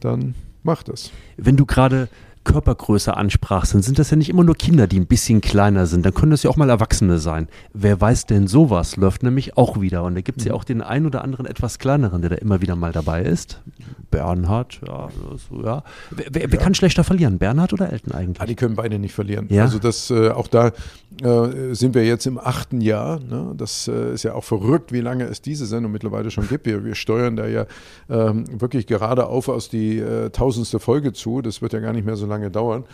A: dann macht es.
E: Wenn du gerade Körpergröße ansprachst, dann sind das ja nicht immer nur Kinder, die ein bisschen kleiner sind. Dann können das ja auch mal Erwachsene sein. Wer weiß denn sowas, läuft nämlich auch wieder. Und da gibt es ja mhm. auch den einen oder anderen etwas kleineren, der da immer wieder mal dabei ist. Bernhard, ja. So, ja. Wer, wer, wer kann schlechter verlieren, Bernhard oder Elton eigentlich?
A: Ah, die können beide nicht verlieren. Ja? Also das, äh, auch da äh, sind wir jetzt im achten Jahr. Ne? Das äh, ist ja auch verrückt, wie lange es diese Sendung mittlerweile schon gibt. Wir, wir steuern da ja ähm, wirklich gerade auf aus die äh, tausendste Folge zu. Das wird ja gar nicht mehr so lange dauern.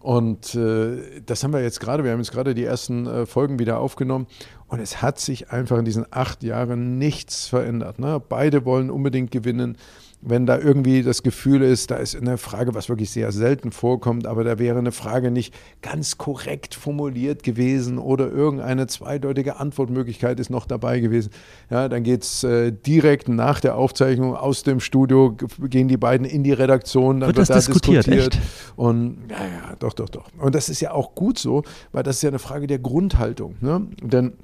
A: Und äh, das haben wir jetzt gerade, wir haben jetzt gerade die ersten äh, Folgen wieder aufgenommen und es hat sich einfach in diesen acht Jahren nichts verändert. Ne? Beide wollen unbedingt gewinnen. Wenn da irgendwie das Gefühl ist, da ist eine Frage, was wirklich sehr selten vorkommt, aber da wäre eine Frage nicht ganz korrekt formuliert gewesen oder irgendeine zweideutige Antwortmöglichkeit ist noch dabei gewesen. Ja, dann geht es äh, direkt nach der Aufzeichnung aus dem Studio, gehen die beiden in die Redaktion, dann wird, wird da diskutiert. diskutiert. Und ja, ja, doch, doch, doch. Und das ist ja auch gut so, weil das ist ja eine Frage der Grundhaltung. Ne? Denn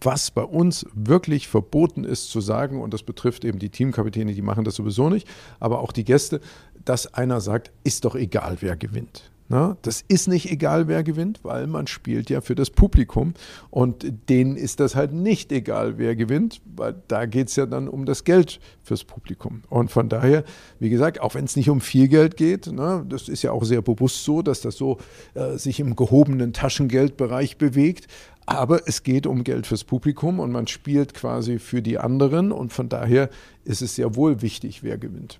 A: was bei uns wirklich verboten ist zu sagen, und das betrifft eben die Teamkapitäne, die machen das sowieso nicht, aber auch die Gäste, dass einer sagt, ist doch egal, wer gewinnt. Na, das ist nicht egal, wer gewinnt, weil man spielt ja für das Publikum und denen ist das halt nicht egal, wer gewinnt, weil da geht es ja dann um das Geld fürs Publikum. Und von daher, wie gesagt, auch wenn es nicht um viel Geld geht, na, das ist ja auch sehr bewusst so, dass das so äh, sich im gehobenen Taschengeldbereich bewegt, aber es geht um Geld fürs Publikum und man spielt quasi für die anderen und von daher ist es sehr wohl wichtig, wer gewinnt.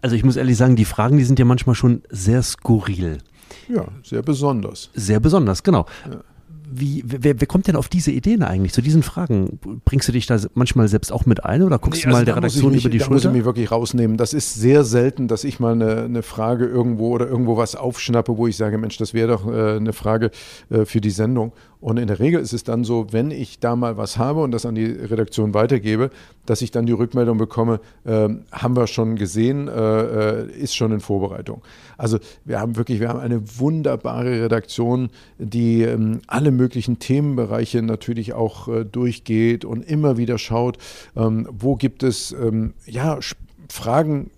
E: Also ich muss ehrlich sagen, die Fragen, die sind ja manchmal schon sehr skurril.
A: Ja, sehr besonders.
E: Sehr besonders, genau. Ja wie, wer, wer, kommt denn auf diese Ideen eigentlich, zu diesen Fragen? Bringst du dich da manchmal selbst auch mit ein oder guckst nee, du mal also der Redaktion
A: mich,
E: über die
A: da
E: Schulter?
A: muss ich mich wirklich rausnehmen. Das ist sehr selten, dass ich mal eine, eine Frage irgendwo oder irgendwo was aufschnappe, wo ich sage, Mensch, das wäre doch äh, eine Frage äh, für die Sendung. Und in der Regel ist es dann so, wenn ich da mal was habe und das an die Redaktion weitergebe, dass ich dann die Rückmeldung bekomme, äh, haben wir schon gesehen, äh, äh, ist schon in Vorbereitung. Also wir haben wirklich, wir haben eine wunderbare Redaktion, die ähm, alle möglichen Themenbereiche natürlich auch äh, durchgeht und immer wieder schaut, ähm, wo gibt es ähm, ja, Fragen,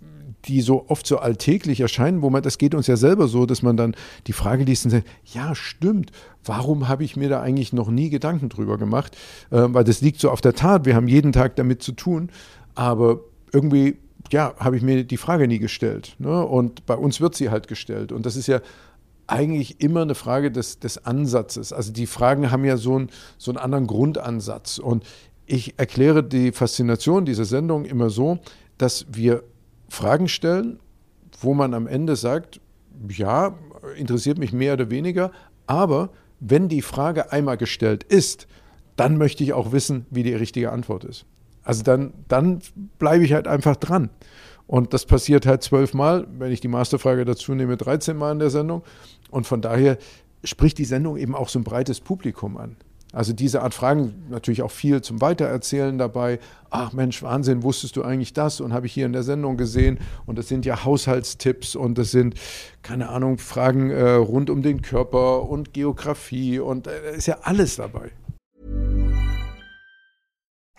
A: die so oft so alltäglich erscheinen, wo man, das geht uns ja selber so, dass man dann die Frage liest und sagt, ja, stimmt, warum habe ich mir da eigentlich noch nie Gedanken drüber gemacht? Äh, weil das liegt so auf der Tat, wir haben jeden Tag damit zu tun, aber irgendwie, ja, habe ich mir die Frage nie gestellt. Ne? Und bei uns wird sie halt gestellt. Und das ist ja eigentlich immer eine Frage des, des Ansatzes. Also die Fragen haben ja so, ein, so einen anderen Grundansatz. Und ich erkläre die Faszination dieser Sendung immer so, dass wir Fragen stellen, wo man am Ende sagt, ja, interessiert mich mehr oder weniger, aber wenn die Frage einmal gestellt ist, dann möchte ich auch wissen, wie die richtige Antwort ist. Also dann, dann bleibe ich halt einfach dran. Und das passiert halt zwölfmal, wenn ich die Masterfrage dazu nehme, 13 Mal in der Sendung. Und von daher spricht die Sendung eben auch so ein breites Publikum an. Also diese Art Fragen, natürlich auch viel zum Weitererzählen dabei. Ach Mensch, Wahnsinn, wusstest du eigentlich das? Und habe ich hier in der Sendung gesehen. Und das sind ja Haushaltstipps und das sind, keine Ahnung, Fragen äh, rund um den Körper und Geografie und äh, ist ja alles dabei.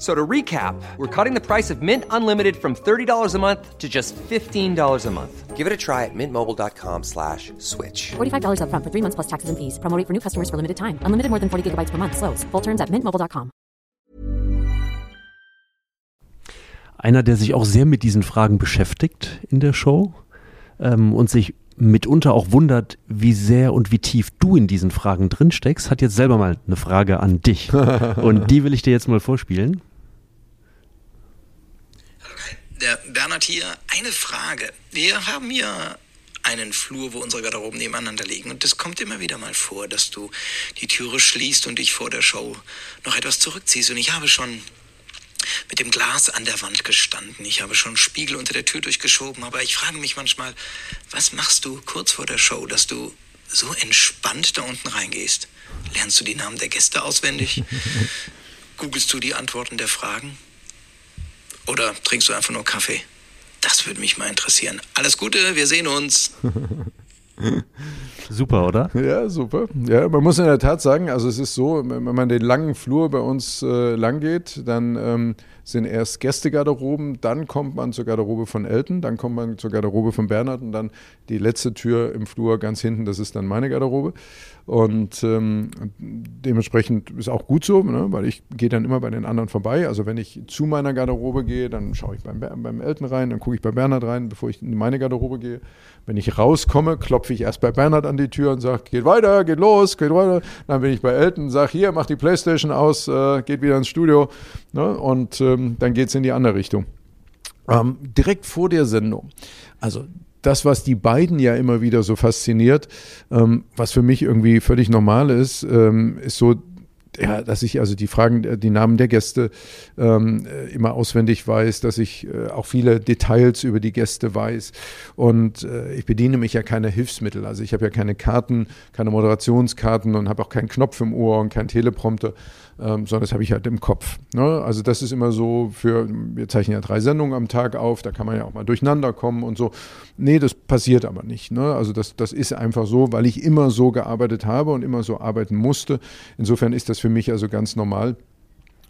F: So to recap, we're cutting the price of Mint Unlimited from $30 a month to just $15 a month. Give it a try at mintmobile.com slash switch.
G: $45 up front for three months plus taxes and fees. Promoting for new customers for limited time. Unlimited more than 40 gigabytes per month. Slows. Full terms at mintmobile.com.
E: Einer, der sich auch sehr mit diesen Fragen beschäftigt in der Show ähm, und sich mitunter auch wundert, wie sehr und wie tief du in diesen Fragen drinsteckst, hat jetzt selber mal eine Frage an dich. Und die will ich dir jetzt mal vorspielen.
H: Der Bernhard hier, eine Frage. Wir haben hier einen Flur, wo unsere Garderoben nebeneinander liegen. Und es kommt immer wieder mal vor, dass du die Türe schließt und dich vor der Show noch etwas zurückziehst. Und ich habe schon mit dem Glas an der Wand gestanden. Ich habe schon Spiegel unter der Tür durchgeschoben, aber ich frage mich manchmal, was machst du kurz vor der Show, dass du so entspannt da unten reingehst? Lernst du die Namen der Gäste auswendig? Googlest du die Antworten der Fragen? Oder trinkst du einfach nur Kaffee? Das würde mich mal interessieren. Alles Gute, wir sehen uns.
E: Super, oder?
A: Ja, super. Ja, man muss in der Tat sagen, also es ist so, wenn man den langen Flur bei uns äh, lang geht, dann ähm, sind erst Gästegarderoben, dann kommt man zur Garderobe von Elton, dann kommt man zur Garderobe von Bernhard und dann die letzte Tür im Flur ganz hinten, das ist dann meine Garderobe. Und ähm, dementsprechend ist auch gut so, ne? weil ich gehe dann immer bei den anderen vorbei. Also wenn ich zu meiner Garderobe gehe, dann schaue ich beim, beim Elton rein, dann gucke ich bei Bernhard rein, bevor ich in meine Garderobe gehe. Wenn ich rauskomme, klopfe ich erst bei Bernhard an die Tür und sage, geht weiter, geht los, geht weiter. Dann bin ich bei Elton, sage, hier, mach die Playstation aus, äh, geht wieder ins Studio ne? und ähm, dann geht es in die andere Richtung. Ähm, direkt vor der Sendung, also das, was die beiden ja immer wieder so fasziniert, ähm, was für mich irgendwie völlig normal ist, ähm, ist so ja, dass ich also die Fragen, äh, die Namen der Gäste ähm, äh, immer auswendig weiß, dass ich äh, auch viele Details über die Gäste weiß. Und äh, ich bediene mich ja keiner Hilfsmittel. Also ich habe ja keine Karten, keine Moderationskarten und habe auch keinen Knopf im Ohr und keinen Teleprompter, ähm, sondern das habe ich halt im Kopf. Ne? Also das ist immer so für, wir zeichnen ja drei Sendungen am Tag auf, da kann man ja auch mal durcheinander kommen und so. Nee, das passiert aber nicht. Ne? Also das, das ist einfach so, weil ich immer so gearbeitet habe und immer so arbeiten musste. Insofern ist das für mich also ganz normal.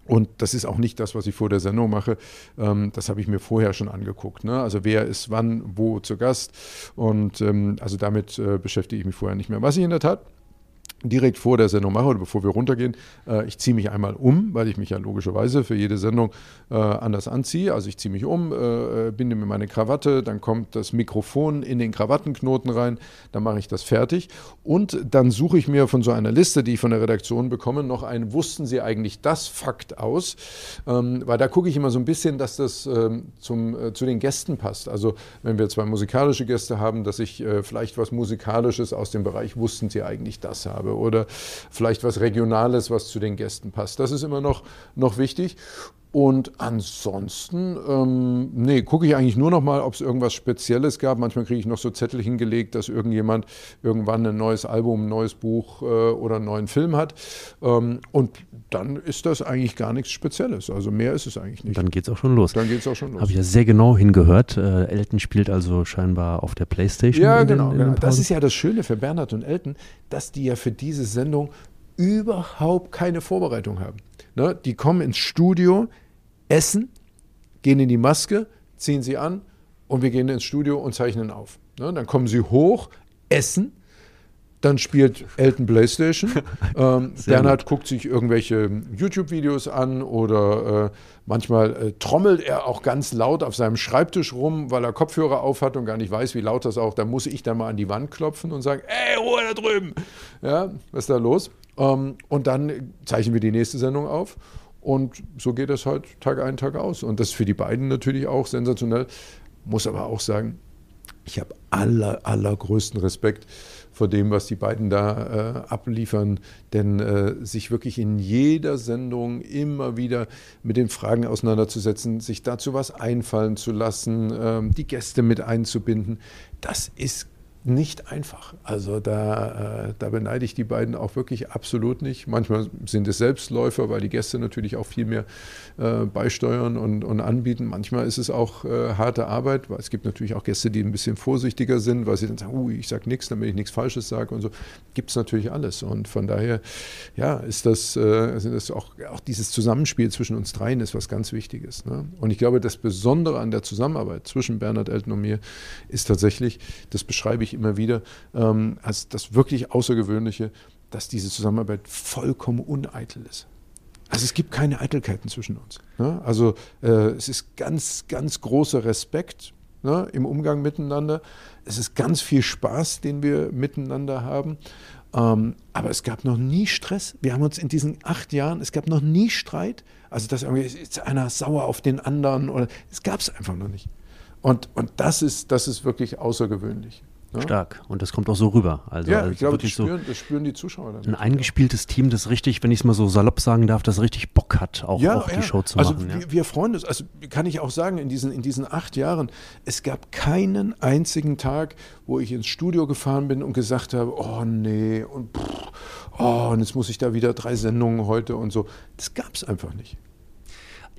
A: Und das ist auch nicht das, was ich vor der Sendung mache. Ähm, das habe ich mir vorher schon angeguckt. Ne? Also wer ist wann, wo zu Gast. Und ähm, also damit äh, beschäftige ich mich vorher nicht mehr. Was ich in der Tat direkt vor der Sendung mache oder bevor wir runtergehen, äh, ich ziehe mich einmal um, weil ich mich ja logischerweise für jede Sendung äh, anders anziehe. Also ich ziehe mich um, äh, äh, binde mir meine Krawatte, dann kommt das Mikrofon in den Krawattenknoten rein, dann mache ich das fertig und dann suche ich mir von so einer Liste, die ich von der Redaktion bekomme, noch ein Wussten Sie eigentlich das Fakt aus, ähm, weil da gucke ich immer so ein bisschen, dass das ähm, zum, äh, zu den Gästen passt. Also wenn wir zwei musikalische Gäste haben, dass ich äh, vielleicht was Musikalisches aus dem Bereich Wussten Sie eigentlich das habe oder vielleicht was Regionales, was zu den Gästen passt. Das ist immer noch, noch wichtig. Und ansonsten, ähm, nee, gucke ich eigentlich nur noch mal, ob es irgendwas Spezielles gab. Manchmal kriege ich noch so Zettel hingelegt, dass irgendjemand irgendwann ein neues Album, ein neues Buch äh, oder einen neuen Film hat. Ähm, und dann ist das eigentlich gar nichts Spezielles. Also mehr ist es eigentlich nicht.
E: Dann geht es auch schon los.
A: Dann geht es auch schon los.
E: Habe ich ja sehr genau hingehört. Äh, Elton spielt also scheinbar auf der Playstation.
A: Ja, genau. Den, genau. Das ist ja das Schöne für Bernhard und Elton, dass die ja für diese Sendung überhaupt keine Vorbereitung haben. Ne? Die kommen ins Studio, essen, gehen in die Maske, ziehen sie an und wir gehen ins Studio und zeichnen auf. Ne? Dann kommen sie hoch, essen, dann spielt Elton Playstation. ähm, Bernhard gut. guckt sich irgendwelche YouTube-Videos an oder äh, manchmal äh, trommelt er auch ganz laut auf seinem Schreibtisch rum, weil er Kopfhörer aufhat und gar nicht weiß, wie laut das auch. Da muss ich dann mal an die Wand klopfen und sagen: Ey, Ruhe da drüben! Ja, was ist da los? Ähm, und dann zeichnen wir die nächste Sendung auf. Und so geht das halt Tag ein, Tag aus. Und das ist für die beiden natürlich auch sensationell. Muss aber auch sagen, ich habe aller, allergrößten Respekt vor dem, was die beiden da äh, abliefern. Denn äh, sich wirklich in jeder Sendung immer wieder mit den Fragen auseinanderzusetzen, sich dazu was einfallen zu lassen, äh, die Gäste mit einzubinden, das ist nicht einfach. Also da, äh, da beneide ich die beiden auch wirklich absolut nicht. Manchmal sind es Selbstläufer, weil die Gäste natürlich auch viel mehr äh, beisteuern und, und anbieten. Manchmal ist es auch äh, harte Arbeit, weil es gibt natürlich auch Gäste, die ein bisschen vorsichtiger sind, weil sie dann sagen, uh, ich sage nichts, damit ich nichts Falsches sage und so. Gibt es natürlich alles. Und von daher, ja, ist das, sind das auch, auch dieses Zusammenspiel zwischen uns dreien ist was ganz Wichtiges. Ne? Und ich glaube, das Besondere an der Zusammenarbeit zwischen Bernhard Elton und mir ist tatsächlich, das beschreibe ich ich immer wieder ähm, als das wirklich Außergewöhnliche, dass diese Zusammenarbeit vollkommen uneitel ist. Also es gibt keine Eitelkeiten zwischen uns. Ne? Also äh, es ist ganz, ganz großer Respekt ne, im Umgang miteinander. Es ist ganz viel Spaß, den wir miteinander haben. Ähm, aber es gab noch nie Stress. Wir haben uns in diesen acht Jahren, es gab noch nie Streit. Also dass irgendwie ist einer sauer auf den anderen oder es gab es einfach noch nicht. Und, und das, ist, das ist wirklich außergewöhnlich.
E: Ne? Stark. Und das kommt auch so rüber. Also,
A: ja, ich glaube, das spüren, so das spüren, die Zuschauer dann.
E: Ein eingespieltes Team, das richtig, wenn ich es mal so salopp sagen darf, das richtig Bock hat, auch, ja, auch die Show zu
A: also
E: machen.
A: Also wir, wir freuen uns, also kann ich auch sagen, in diesen, in diesen acht Jahren, es gab keinen einzigen Tag, wo ich ins Studio gefahren bin und gesagt habe, oh nee, und, pff, oh, und jetzt muss ich da wieder drei Sendungen heute und so. Das gab es einfach nicht.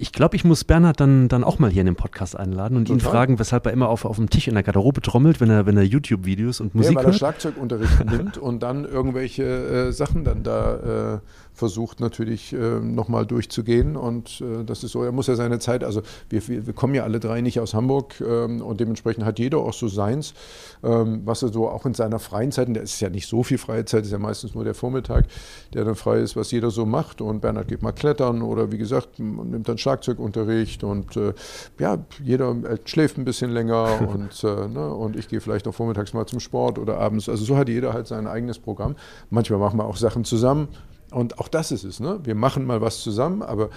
E: Ich glaube, ich muss Bernhard dann, dann auch mal hier in den Podcast einladen und Total. ihn fragen, weshalb er immer auf, auf dem Tisch in der Garderobe trommelt, wenn er, wenn er YouTube-Videos und Musik ja,
A: weil
E: hört.
A: er Schlagzeugunterricht nimmt und dann irgendwelche äh, Sachen dann da äh, versucht natürlich äh, nochmal durchzugehen und äh, das ist so, er muss ja seine Zeit, also wir, wir, wir kommen ja alle drei nicht aus Hamburg ähm, und dementsprechend hat jeder auch so seins, ähm, was er so auch in seiner freien Zeit, und der ist ja nicht so viel freie Zeit, ist ja meistens nur der Vormittag, der dann frei ist, was jeder so macht und Bernhard geht mal klettern oder wie gesagt, nimmt dann Schlagzeug Schlagzeugunterricht und äh, ja, jeder schläft ein bisschen länger und, äh, ne, und ich gehe vielleicht auch vormittags mal zum Sport oder abends. Also so hat jeder halt sein eigenes Programm. Manchmal machen wir auch Sachen zusammen. Und auch das ist es. Ne? Wir machen mal was zusammen, aber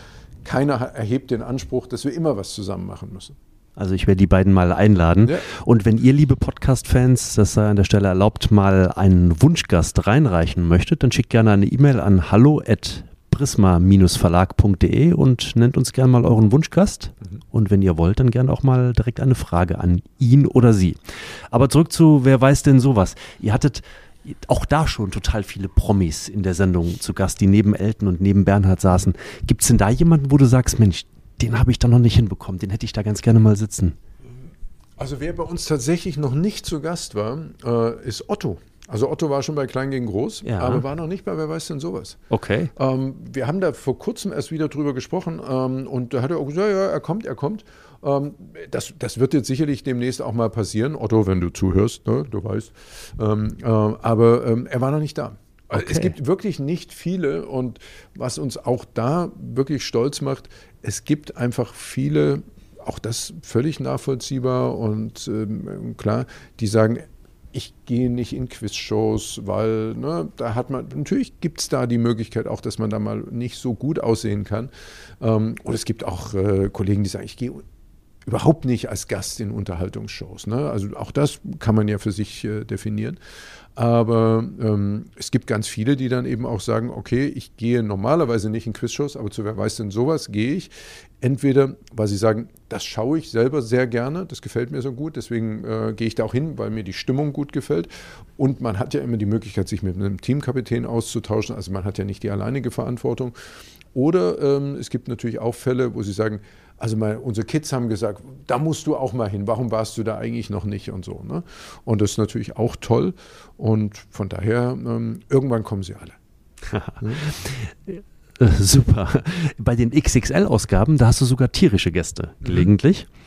A: keiner erhebt den Anspruch, dass wir immer was zusammen machen müssen.
E: Also ich werde die beiden mal einladen. Ja. Und wenn ihr, liebe Podcast-Fans, das sei an der Stelle erlaubt, mal einen Wunschgast reinreichen möchtet, dann schickt gerne eine E-Mail an hallo prisma-verlag.de und nennt uns gerne mal euren Wunschgast. Mhm. Und wenn ihr wollt, dann gerne auch mal direkt eine Frage an ihn oder sie. Aber zurück zu, wer weiß denn sowas? Ihr hattet auch da schon total viele Promis in der Sendung zu Gast, die neben Elton und neben Bernhard saßen. Gibt es denn da jemanden, wo du sagst, Mensch, den habe ich da noch nicht hinbekommen, den hätte ich da ganz gerne mal sitzen?
A: Also wer bei uns tatsächlich noch nicht zu Gast war, äh, ist Otto. Also Otto war schon bei Klein gegen Groß, ja. aber war noch nicht bei Wer weiß denn sowas.
E: Okay.
A: Ähm, wir haben da vor kurzem erst wieder drüber gesprochen ähm, und da hat er auch gesagt, ja, er kommt, er kommt. Ähm, das, das wird jetzt sicherlich demnächst auch mal passieren. Otto, wenn du zuhörst, ne, du weißt. Ähm, äh, aber ähm, er war noch nicht da. Okay. Es gibt wirklich nicht viele und was uns auch da wirklich stolz macht, es gibt einfach viele, auch das völlig nachvollziehbar und ähm, klar, die sagen, ich gehe nicht in Quizshows, weil ne, da hat man, natürlich gibt es da die Möglichkeit auch, dass man da mal nicht so gut aussehen kann. Ähm, und es gibt auch äh, Kollegen, die sagen, ich gehe überhaupt nicht als Gast in Unterhaltungsshows. Ne? Also auch das kann man ja für sich äh, definieren. Aber ähm, es gibt ganz viele, die dann eben auch sagen, okay, ich gehe normalerweise nicht in Quizshows, aber zu wer weiß denn sowas gehe ich. Entweder, weil sie sagen, das schaue ich selber sehr gerne, das gefällt mir so gut, deswegen äh, gehe ich da auch hin, weil mir die Stimmung gut gefällt. Und man hat ja immer die Möglichkeit, sich mit einem Teamkapitän auszutauschen, also man hat ja nicht die alleinige Verantwortung. Oder ähm, es gibt natürlich auch Fälle, wo sie sagen, also mal, unsere Kids haben gesagt, da musst du auch mal hin, warum warst du da eigentlich noch nicht und so. Ne? Und das ist natürlich auch toll und von daher, ähm, irgendwann kommen sie alle.
E: Super. Bei den XXL-Ausgaben, da hast du sogar tierische Gäste mhm. gelegentlich. Mhm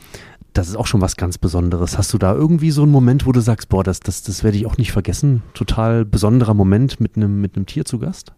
E: das ist auch schon was ganz Besonderes. Hast du da irgendwie so einen Moment, wo du sagst, boah, das, das, das werde ich auch nicht vergessen? Total besonderer Moment mit einem, mit einem Tier zu Gast?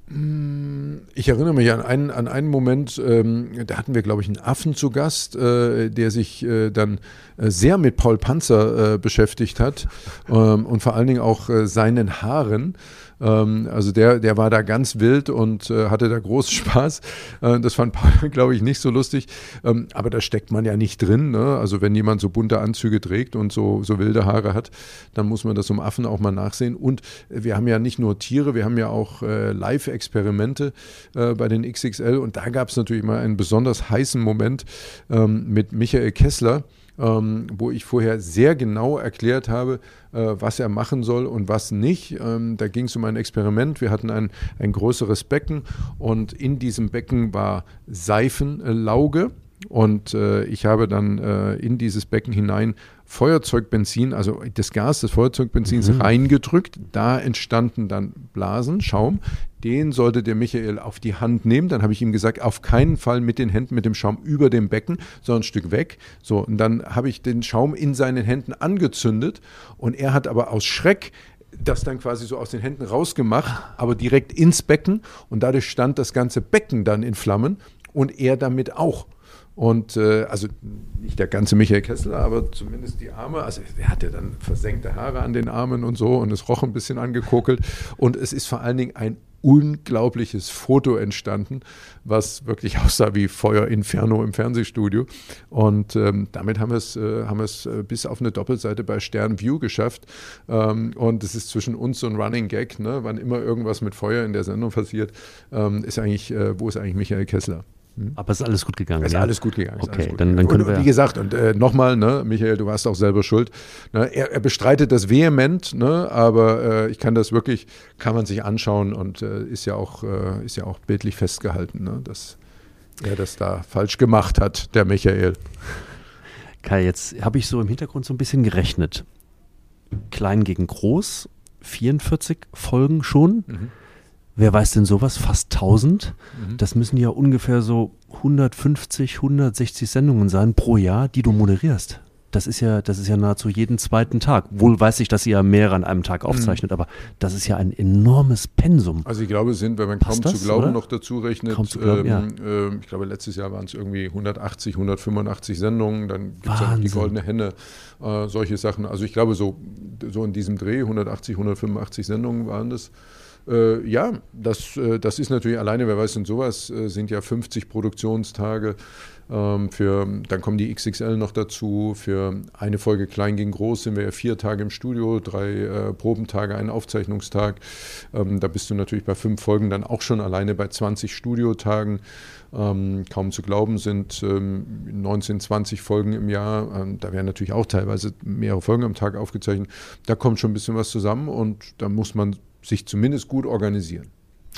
A: Ich erinnere mich an einen, an einen Moment, ähm, da hatten wir, glaube ich, einen Affen zu Gast, äh, der sich äh, dann äh, sehr mit Paul Panzer äh, beschäftigt hat ähm, und vor allen Dingen auch äh, seinen Haaren. Ähm, also der, der war da ganz wild und äh, hatte da großen Spaß. Äh, das fand Paul, glaube ich, nicht so lustig. Ähm, aber da steckt man ja nicht drin. Ne? Also wenn jemand so bunte Anzüge trägt und so, so wilde Haare hat, dann muss man das um Affen auch mal nachsehen. Und wir haben ja nicht nur Tiere, wir haben ja auch äh, Live-Experimente äh, bei den XXL. Und da gab es natürlich mal einen besonders heißen Moment ähm, mit Michael Kessler ähm, wo ich vorher sehr genau erklärt habe, äh, was er machen soll und was nicht. Ähm, da ging es um ein Experiment. Wir hatten ein, ein größeres Becken und in diesem Becken war Seifenlauge. Und äh, ich habe dann äh, in dieses Becken hinein Feuerzeugbenzin, also das Gas des Feuerzeugbenzins mhm. reingedrückt. Da entstanden dann Blasen, Schaum. Den sollte der Michael auf die Hand nehmen. Dann habe ich ihm gesagt, auf keinen Fall mit den Händen, mit dem Schaum über dem Becken, sondern ein Stück weg. So, und dann habe ich den Schaum in seinen Händen angezündet. Und er hat aber aus Schreck das dann quasi so aus den Händen rausgemacht, aber direkt ins Becken. Und dadurch stand das ganze Becken dann in Flammen und er damit auch. Und äh, also nicht der ganze Michael Kessler, aber zumindest die Arme. Also er hatte dann versenkte Haare an den Armen und so und es roch ein bisschen angekokelt. Und es ist vor allen Dingen ein unglaubliches Foto entstanden, was wirklich aussah wie Feuer Inferno im Fernsehstudio. Und ähm, damit haben wir es, äh, haben wir es äh, bis auf eine Doppelseite bei Stern View geschafft. Ähm, und es ist zwischen uns so ein Running Gag, ne? wann immer irgendwas mit Feuer in der Sendung passiert, ähm, ist eigentlich, äh, wo ist eigentlich Michael Kessler?
E: Hm? Aber es ist alles gut gegangen.
A: Es ist
E: ja?
A: alles gut gegangen.
E: Okay,
A: gut
E: dann, dann können
A: und, wir. Wie gesagt, und äh, nochmal, ne, Michael, du warst auch selber schuld. Ne, er, er, bestreitet das vehement, ne, aber äh, ich kann das wirklich, kann man sich anschauen und äh, ist ja auch, äh, ist ja auch bildlich festgehalten, ne, dass er das da falsch gemacht hat, der Michael.
E: Kai, jetzt habe ich so im Hintergrund so ein bisschen gerechnet. Klein gegen groß, 44 Folgen schon. Mhm. Wer weiß denn sowas? Fast 1000. Mhm. Das müssen ja ungefähr so 150, 160 Sendungen sein pro Jahr, die du moderierst. das ist ja, das ist ja nahezu jeden zweiten Tag. Wohl weiß ich, dass ihr ja mehrere an einem Tag aufzeichnet, mhm. aber das ist ja ein enormes Pensum.
A: Also ich glaube, es sind, wenn man Passt kaum das, zu glauben oder? noch dazu rechnet, glauben, ähm, ja. äh, ich glaube, letztes Jahr waren es irgendwie 180, 185 Sendungen, dann gibt es ja die Goldene Henne, äh, solche Sachen. Also ich glaube, so, so in diesem Dreh, 180, 185 Sendungen waren das. Äh, ja, das, äh, das ist natürlich alleine, wer weiß denn sowas, äh, sind ja 50 Produktionstage. Ähm, für, dann kommen die XXL noch dazu. Für eine Folge Klein gegen Groß sind wir ja vier Tage im Studio, drei äh, Probentage, einen Aufzeichnungstag. Ähm, da bist du natürlich bei fünf Folgen dann auch schon alleine bei 20 Studiotagen. Ähm, kaum zu glauben sind ähm, 19, 20 Folgen im Jahr. Ähm, da werden natürlich auch teilweise mehrere Folgen am Tag aufgezeichnet. Da kommt schon ein bisschen was zusammen und da muss man sich zumindest gut organisieren.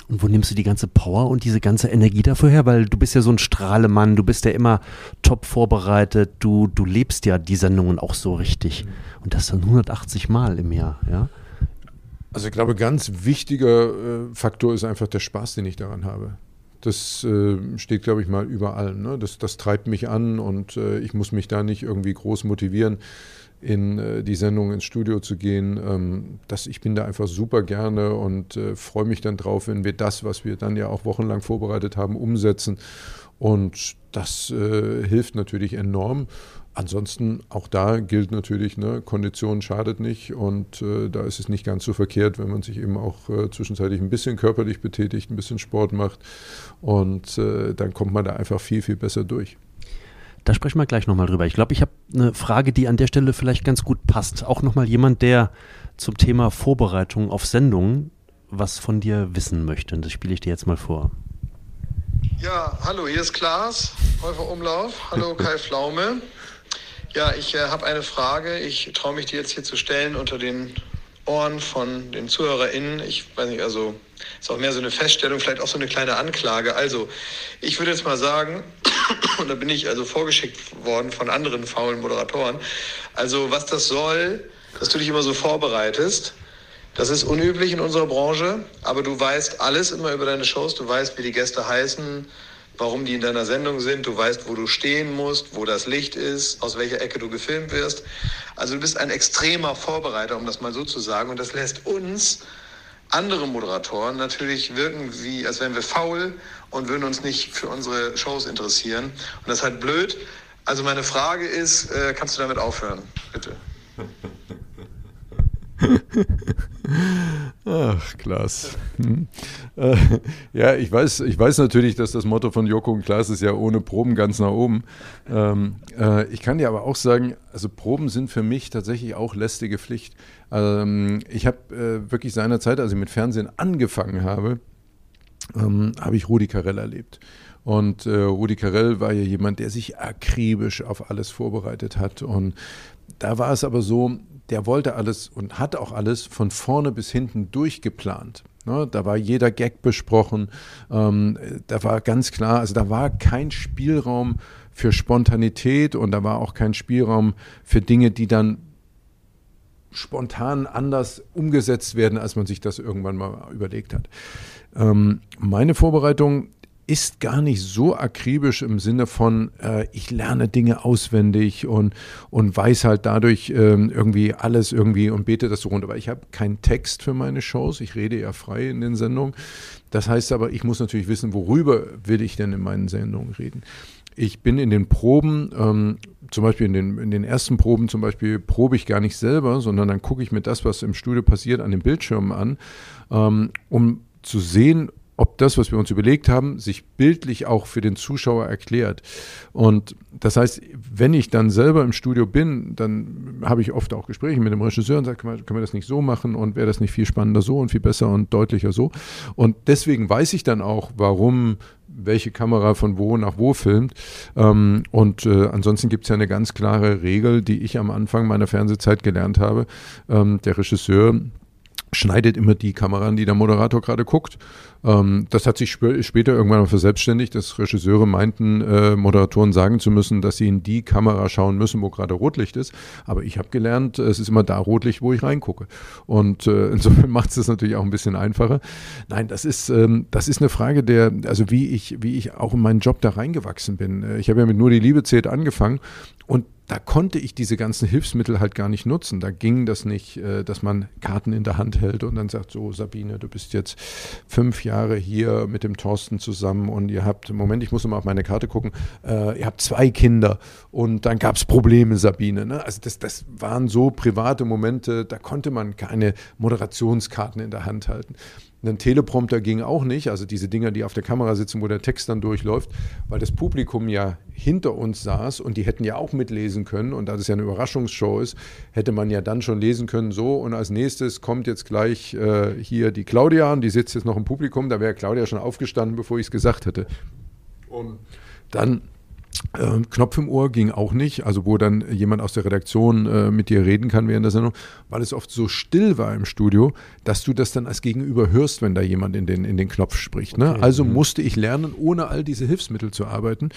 E: Und wo nimmst du die ganze Power und diese ganze Energie dafür her? Weil du bist ja so ein Strahlemann, du bist ja immer top vorbereitet, du, du lebst ja die Sendungen auch so richtig. Und das dann 180 Mal im Jahr, ja?
A: Also ich glaube, ganz wichtiger äh, Faktor ist einfach der Spaß, den ich daran habe. Das äh, steht, glaube ich, mal über allem. Ne? Das, das treibt mich an und äh, ich muss mich da nicht irgendwie groß motivieren in äh, die Sendung ins Studio zu gehen. Ähm, das, ich bin da einfach super gerne und äh, freue mich dann drauf, wenn wir das, was wir dann ja auch wochenlang vorbereitet haben, umsetzen. Und das äh, hilft natürlich enorm. Ansonsten, auch da gilt natürlich, ne, Kondition schadet nicht und äh, da ist es nicht ganz so verkehrt, wenn man sich eben auch äh, zwischenzeitlich ein bisschen körperlich betätigt, ein bisschen Sport macht und dann kommt man da einfach viel, viel besser durch.
E: Da sprechen wir gleich nochmal drüber. Ich glaube, ich habe eine Frage, die an der Stelle vielleicht ganz gut passt. Auch nochmal jemand, der zum Thema Vorbereitung auf Sendungen was von dir wissen möchte. Und das spiele ich dir jetzt mal vor.
I: Ja, hallo, hier ist Klaas, Häufer Umlauf. Hallo, Kai Pflaume. Ja, ich äh, habe eine Frage. Ich traue mich die jetzt hier zu stellen unter den Ohren von den ZuhörerInnen. Ich weiß nicht, also ist auch mehr so eine Feststellung, vielleicht auch so eine kleine Anklage. Also, ich würde jetzt mal sagen, und da bin ich also vorgeschickt worden von anderen faulen Moderatoren, also was das soll, dass du dich immer so vorbereitest. Das ist unüblich in unserer Branche, aber du weißt alles immer über deine Shows, du weißt, wie die Gäste heißen, warum die in deiner Sendung sind, du weißt, wo du stehen musst, wo das Licht ist, aus welcher Ecke du gefilmt wirst. Also du bist ein extremer Vorbereiter, um das mal so zu sagen. Und das lässt uns andere Moderatoren natürlich wirken, wie, als wären wir faul und würden uns nicht für unsere Shows interessieren. Und das ist halt blöd. Also meine Frage ist, äh, kannst du damit aufhören, bitte?
A: Ach, Klaas. Hm. Äh, ja, ich weiß, ich weiß natürlich, dass das Motto von Joko und Klaas ist ja ohne Proben ganz nach oben. Ähm, äh, ich kann dir aber auch sagen, also Proben sind für mich tatsächlich auch lästige Pflicht. Ähm, ich habe äh, wirklich seinerzeit, als ich mit Fernsehen angefangen habe, ähm, habe ich Rudi Carell erlebt. Und Rudi Carell war ja jemand, der sich akribisch auf alles vorbereitet hat. Und da war es aber so, der wollte alles und hat auch alles von vorne bis hinten durchgeplant. Ne, da war jeder Gag besprochen. Ähm, da war ganz klar, also da war kein Spielraum für Spontanität und da war auch kein Spielraum für Dinge, die dann spontan anders umgesetzt werden, als man sich das irgendwann mal überlegt hat. Ähm, meine Vorbereitung ist gar nicht so akribisch im Sinne von, äh, ich lerne Dinge auswendig und, und weiß halt dadurch ähm, irgendwie alles irgendwie und bete das so runter. Aber ich habe keinen Text für meine Shows. Ich rede ja frei in den Sendungen. Das heißt aber, ich muss natürlich wissen, worüber will ich denn in meinen Sendungen reden. Ich bin in den Proben, ähm, zum Beispiel in den, in den ersten Proben zum Beispiel, probe ich gar nicht selber, sondern dann gucke ich mir das, was im Studio passiert, an den Bildschirmen an, ähm, um zu sehen, ob das, was wir uns überlegt haben, sich bildlich auch für den Zuschauer erklärt. Und das heißt, wenn ich dann selber im Studio bin, dann habe ich oft auch Gespräche mit dem Regisseur und sage, können wir, das nicht so machen und wäre das nicht viel spannender so und viel besser und deutlicher so. Und deswegen weiß ich dann auch, warum welche Kamera von wo nach wo filmt. Ähm, und äh, ansonsten gibt es ja eine ganz klare Regel, die ich am Anfang meiner Fernsehzeit gelernt habe. Ähm, der Regisseur schneidet immer die Kamera an, die der Moderator gerade guckt. Ähm, das hat sich sp später irgendwann mal verselbstständigt, dass Regisseure meinten, äh, Moderatoren sagen zu müssen, dass sie in die Kamera schauen müssen, wo gerade Rotlicht ist. Aber ich habe gelernt, es ist immer da Rotlicht, wo ich reingucke. Und äh, insofern macht es das natürlich auch ein bisschen einfacher. Nein, das ist, ähm, das ist eine Frage der, also wie ich, wie ich auch in meinen Job da reingewachsen bin. Äh, ich habe ja mit Nur die Liebe zählt angefangen und da konnte ich diese ganzen Hilfsmittel halt gar nicht nutzen. Da ging das nicht, äh, dass man Karten in der Hand hält und dann sagt, so Sabine, du bist jetzt fünf Jahre hier mit dem Thorsten zusammen und ihr habt, Moment, ich muss mal auf meine Karte gucken, äh, ihr habt zwei Kinder und dann gab es Probleme, Sabine. Ne? Also das, das waren so private Momente, da konnte man keine Moderationskarten in der Hand halten. Ein Teleprompter ging auch nicht, also diese Dinger, die auf der Kamera sitzen, wo der Text dann durchläuft, weil das Publikum ja hinter uns saß und die hätten ja auch mitlesen können. Und da das ja eine Überraschungsshow ist, hätte man ja dann schon lesen können, so und als nächstes kommt jetzt gleich äh, hier die Claudia und die sitzt jetzt noch im Publikum. Da wäre Claudia schon aufgestanden, bevor ich es gesagt hätte. Und dann äh, Knopf im Ohr ging auch nicht, also wo dann jemand aus der Redaktion äh, mit dir reden kann während der Sendung, weil es oft so still war im Studio, dass du das dann als Gegenüber hörst, wenn da jemand in den, in den Knopf spricht. Ne? Okay. Also mhm. musste ich lernen, ohne all diese Hilfsmittel zu arbeiten.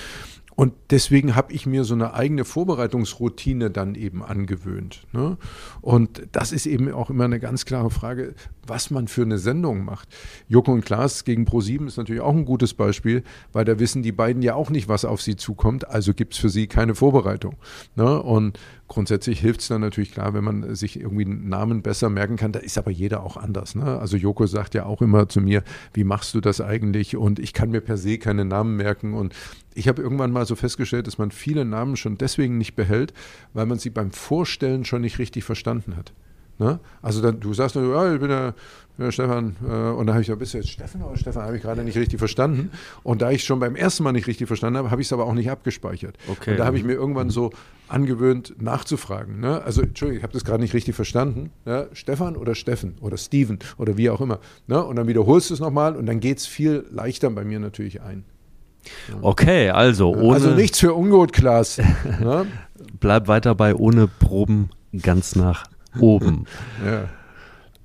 A: Und deswegen habe ich mir so eine eigene Vorbereitungsroutine dann eben angewöhnt. Ne? Und das ist eben auch immer eine ganz klare Frage, was man für eine Sendung macht. Joko und Klaas gegen Pro7 ist natürlich auch ein gutes Beispiel, weil da wissen die beiden ja auch nicht, was auf sie zukommt. Also gibt es für sie keine Vorbereitung. Ne? Und Grundsätzlich hilft es dann natürlich klar, wenn man sich irgendwie einen Namen besser merken kann. Da ist aber jeder auch anders. Ne? Also Joko sagt ja auch immer zu mir, wie machst du das eigentlich? Und ich kann mir per se keine Namen merken. Und ich habe irgendwann mal so festgestellt, dass man viele Namen schon deswegen nicht behält, weil man sie beim Vorstellen schon nicht richtig verstanden hat. Ne? Also dann, du sagst nur, ja, ich bin der, ja, Stefan, äh, und da habe ich gesagt, bist du jetzt Stefan oder Stefan? Habe ich gerade nicht richtig verstanden. Und da ich schon beim ersten Mal nicht richtig verstanden habe, habe ich es aber auch nicht abgespeichert. Okay. Und da habe ich mir irgendwann so angewöhnt, nachzufragen. Ne? Also, Entschuldigung, ich habe das gerade nicht richtig verstanden. Ne? Stefan oder Steffen oder Steven oder wie auch immer. Ne? Und dann wiederholst du es nochmal und dann geht es viel leichter bei mir natürlich ein.
E: Okay, also ohne.
A: Also nichts für ungut, Klaas.
E: ne? Bleib weiter bei ohne Proben ganz nach oben.
A: ja.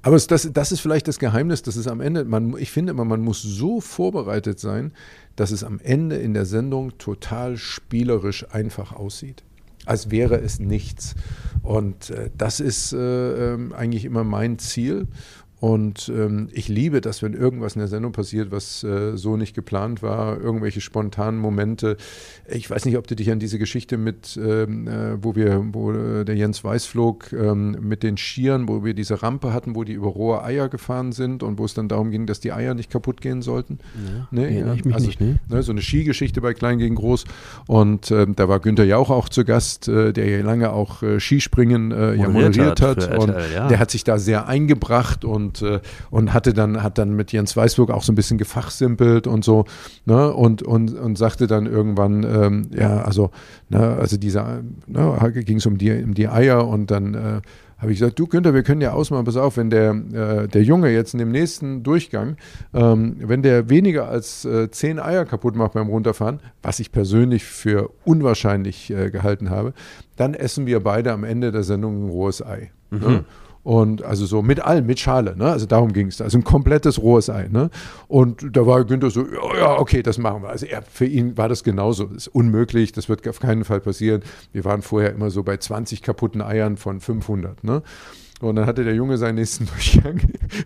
A: Aber das, das ist vielleicht das Geheimnis, dass es am Ende, man, ich finde immer, man muss so vorbereitet sein, dass es am Ende in der Sendung total spielerisch einfach aussieht. Als wäre es nichts. Und äh, das ist äh, äh, eigentlich immer mein Ziel. Und ähm, ich liebe das, wenn irgendwas in der Sendung passiert, was äh, so nicht geplant war, irgendwelche spontanen Momente. Ich weiß nicht, ob du dich an diese Geschichte mit, ähm, äh, wo wir, wo äh, der Jens Weiß flog, ähm, mit den Skiern, wo wir diese Rampe hatten, wo die über rohe Eier gefahren sind und wo es dann darum ging, dass die Eier nicht kaputt gehen sollten.
E: Ja, nee, ja, ich mich
A: also,
E: nicht, ne?
A: ne? So eine Skigeschichte bei Klein gegen Groß. Und ähm, da war Günther Jauch auch zu Gast, äh, der ja lange auch äh, Skispringen äh, ja moderiert hat. hat. Und RTL, ja. der hat sich da sehr eingebracht und und, äh, und hatte dann, hat dann mit Jens Weißburg auch so ein bisschen gefachsimpelt und so, ne, und, und, und sagte dann irgendwann, ähm, ja, also, ne, also dieser, ne, ging es um die, um die Eier und dann äh, habe ich gesagt, du Günther, wir können ja ausmachen, pass auf, wenn der, äh, der Junge jetzt in dem nächsten Durchgang, ähm, wenn der weniger als äh, zehn Eier kaputt macht beim Runterfahren, was ich persönlich für unwahrscheinlich äh, gehalten habe, dann essen wir beide am Ende der Sendung ein rohes Ei. Ne? Mhm. Ne? Und also so mit allem, mit Schale, ne? Also darum ging es. Also ein komplettes rohes Ei, ne? Und da war Günther so, ja, okay, das machen wir. Also er, für ihn war das genauso. Das ist unmöglich, das wird auf keinen Fall passieren. Wir waren vorher immer so bei 20 kaputten Eiern von 500, ne? Und dann hatte der Junge seinen nächsten Durchgang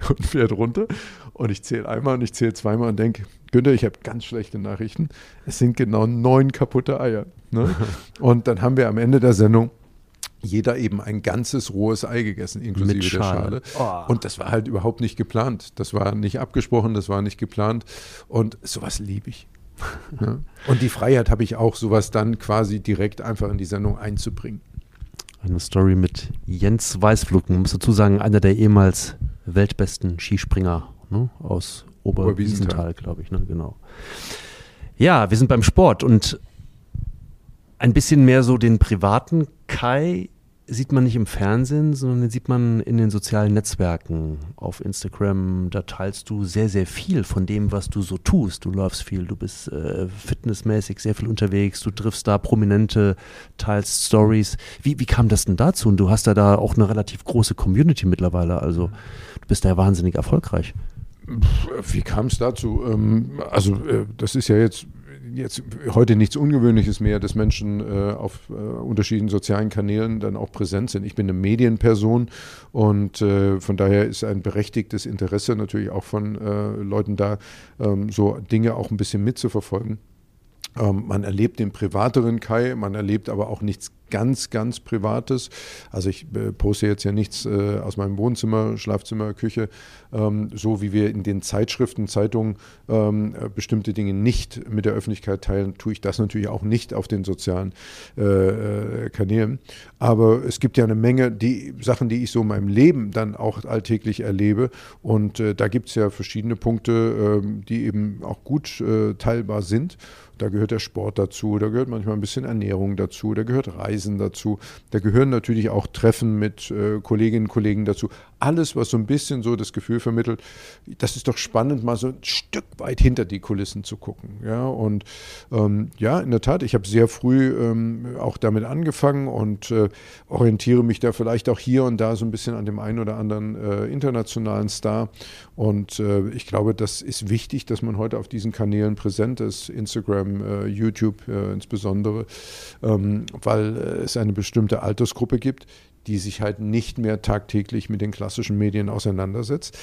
A: und fährt runter. Und ich zähle einmal und ich zähle zweimal und denke, Günther, ich habe ganz schlechte Nachrichten. Es sind genau neun kaputte Eier. Ne? Und dann haben wir am Ende der Sendung jeder eben ein ganzes rohes Ei gegessen, inklusive Mit Schale. der Schale. Oh. Und das war halt überhaupt nicht geplant. Das war nicht abgesprochen, das war nicht geplant. Und sowas liebe ich. ja. Und die Freiheit habe ich auch, sowas dann quasi direkt einfach in die Sendung einzubringen.
E: Eine Story mit Jens Weißflug, man muss dazu sagen, einer der ehemals weltbesten Skispringer ne? aus Oberwiesenthal, glaube ich. Ne? Genau. Ja, wir sind beim Sport und ein bisschen mehr so den privaten Kai sieht man nicht im Fernsehen, sondern den sieht man in den sozialen Netzwerken. Auf Instagram, da teilst du sehr, sehr viel von dem, was du so tust. Du läufst viel, du bist äh, fitnessmäßig sehr viel unterwegs, du triffst da Prominente, teilst Stories. Wie, wie kam das denn dazu? Und du hast da, da auch eine relativ große Community mittlerweile, also du bist da ja wahnsinnig erfolgreich.
A: Wie kam es dazu? Ähm, also, äh, das ist ja jetzt jetzt heute nichts Ungewöhnliches mehr, dass Menschen äh, auf äh, unterschiedlichen sozialen Kanälen dann auch präsent sind. Ich bin eine Medienperson und äh, von daher ist ein berechtigtes Interesse natürlich auch von äh, Leuten da, ähm, so Dinge auch ein bisschen mitzuverfolgen. Ähm, man erlebt den privateren Kai, man erlebt aber auch nichts ganz, ganz Privates. Also ich äh, poste jetzt ja nichts äh, aus meinem Wohnzimmer, Schlafzimmer, Küche, ähm, so wie wir in den Zeitschriften, Zeitungen ähm, äh, bestimmte Dinge nicht mit der Öffentlichkeit teilen, tue ich das natürlich auch nicht auf den sozialen äh, äh, Kanälen. Aber es gibt ja eine Menge die Sachen, die ich so in meinem Leben dann auch alltäglich erlebe. Und äh, da gibt es ja verschiedene Punkte, ähm, die eben auch gut teilbar sind. Da gehört der Sport dazu, da gehört manchmal ein bisschen Ernährung dazu, da gehört Reisen dazu, da gehören natürlich auch Treffen mit äh, Kolleginnen und Kollegen dazu. Alles, was so ein bisschen so das Gefühl vermittelt, das ist doch spannend, mal so ein Stück weit hinter die Kulissen zu gucken. Ja, und ähm, ja, in der Tat, ich habe sehr früh ähm, auch damit angefangen und äh, orientiere mich da vielleicht auch hier und da so ein bisschen an dem einen oder anderen äh, internationalen Star. Und äh, ich glaube, das ist wichtig, dass man heute auf diesen Kanälen präsent ist, Instagram, äh, YouTube äh, insbesondere, ähm, weil es eine bestimmte Altersgruppe gibt, die sich halt nicht mehr tagtäglich mit den klassischen Medien auseinandersetzt,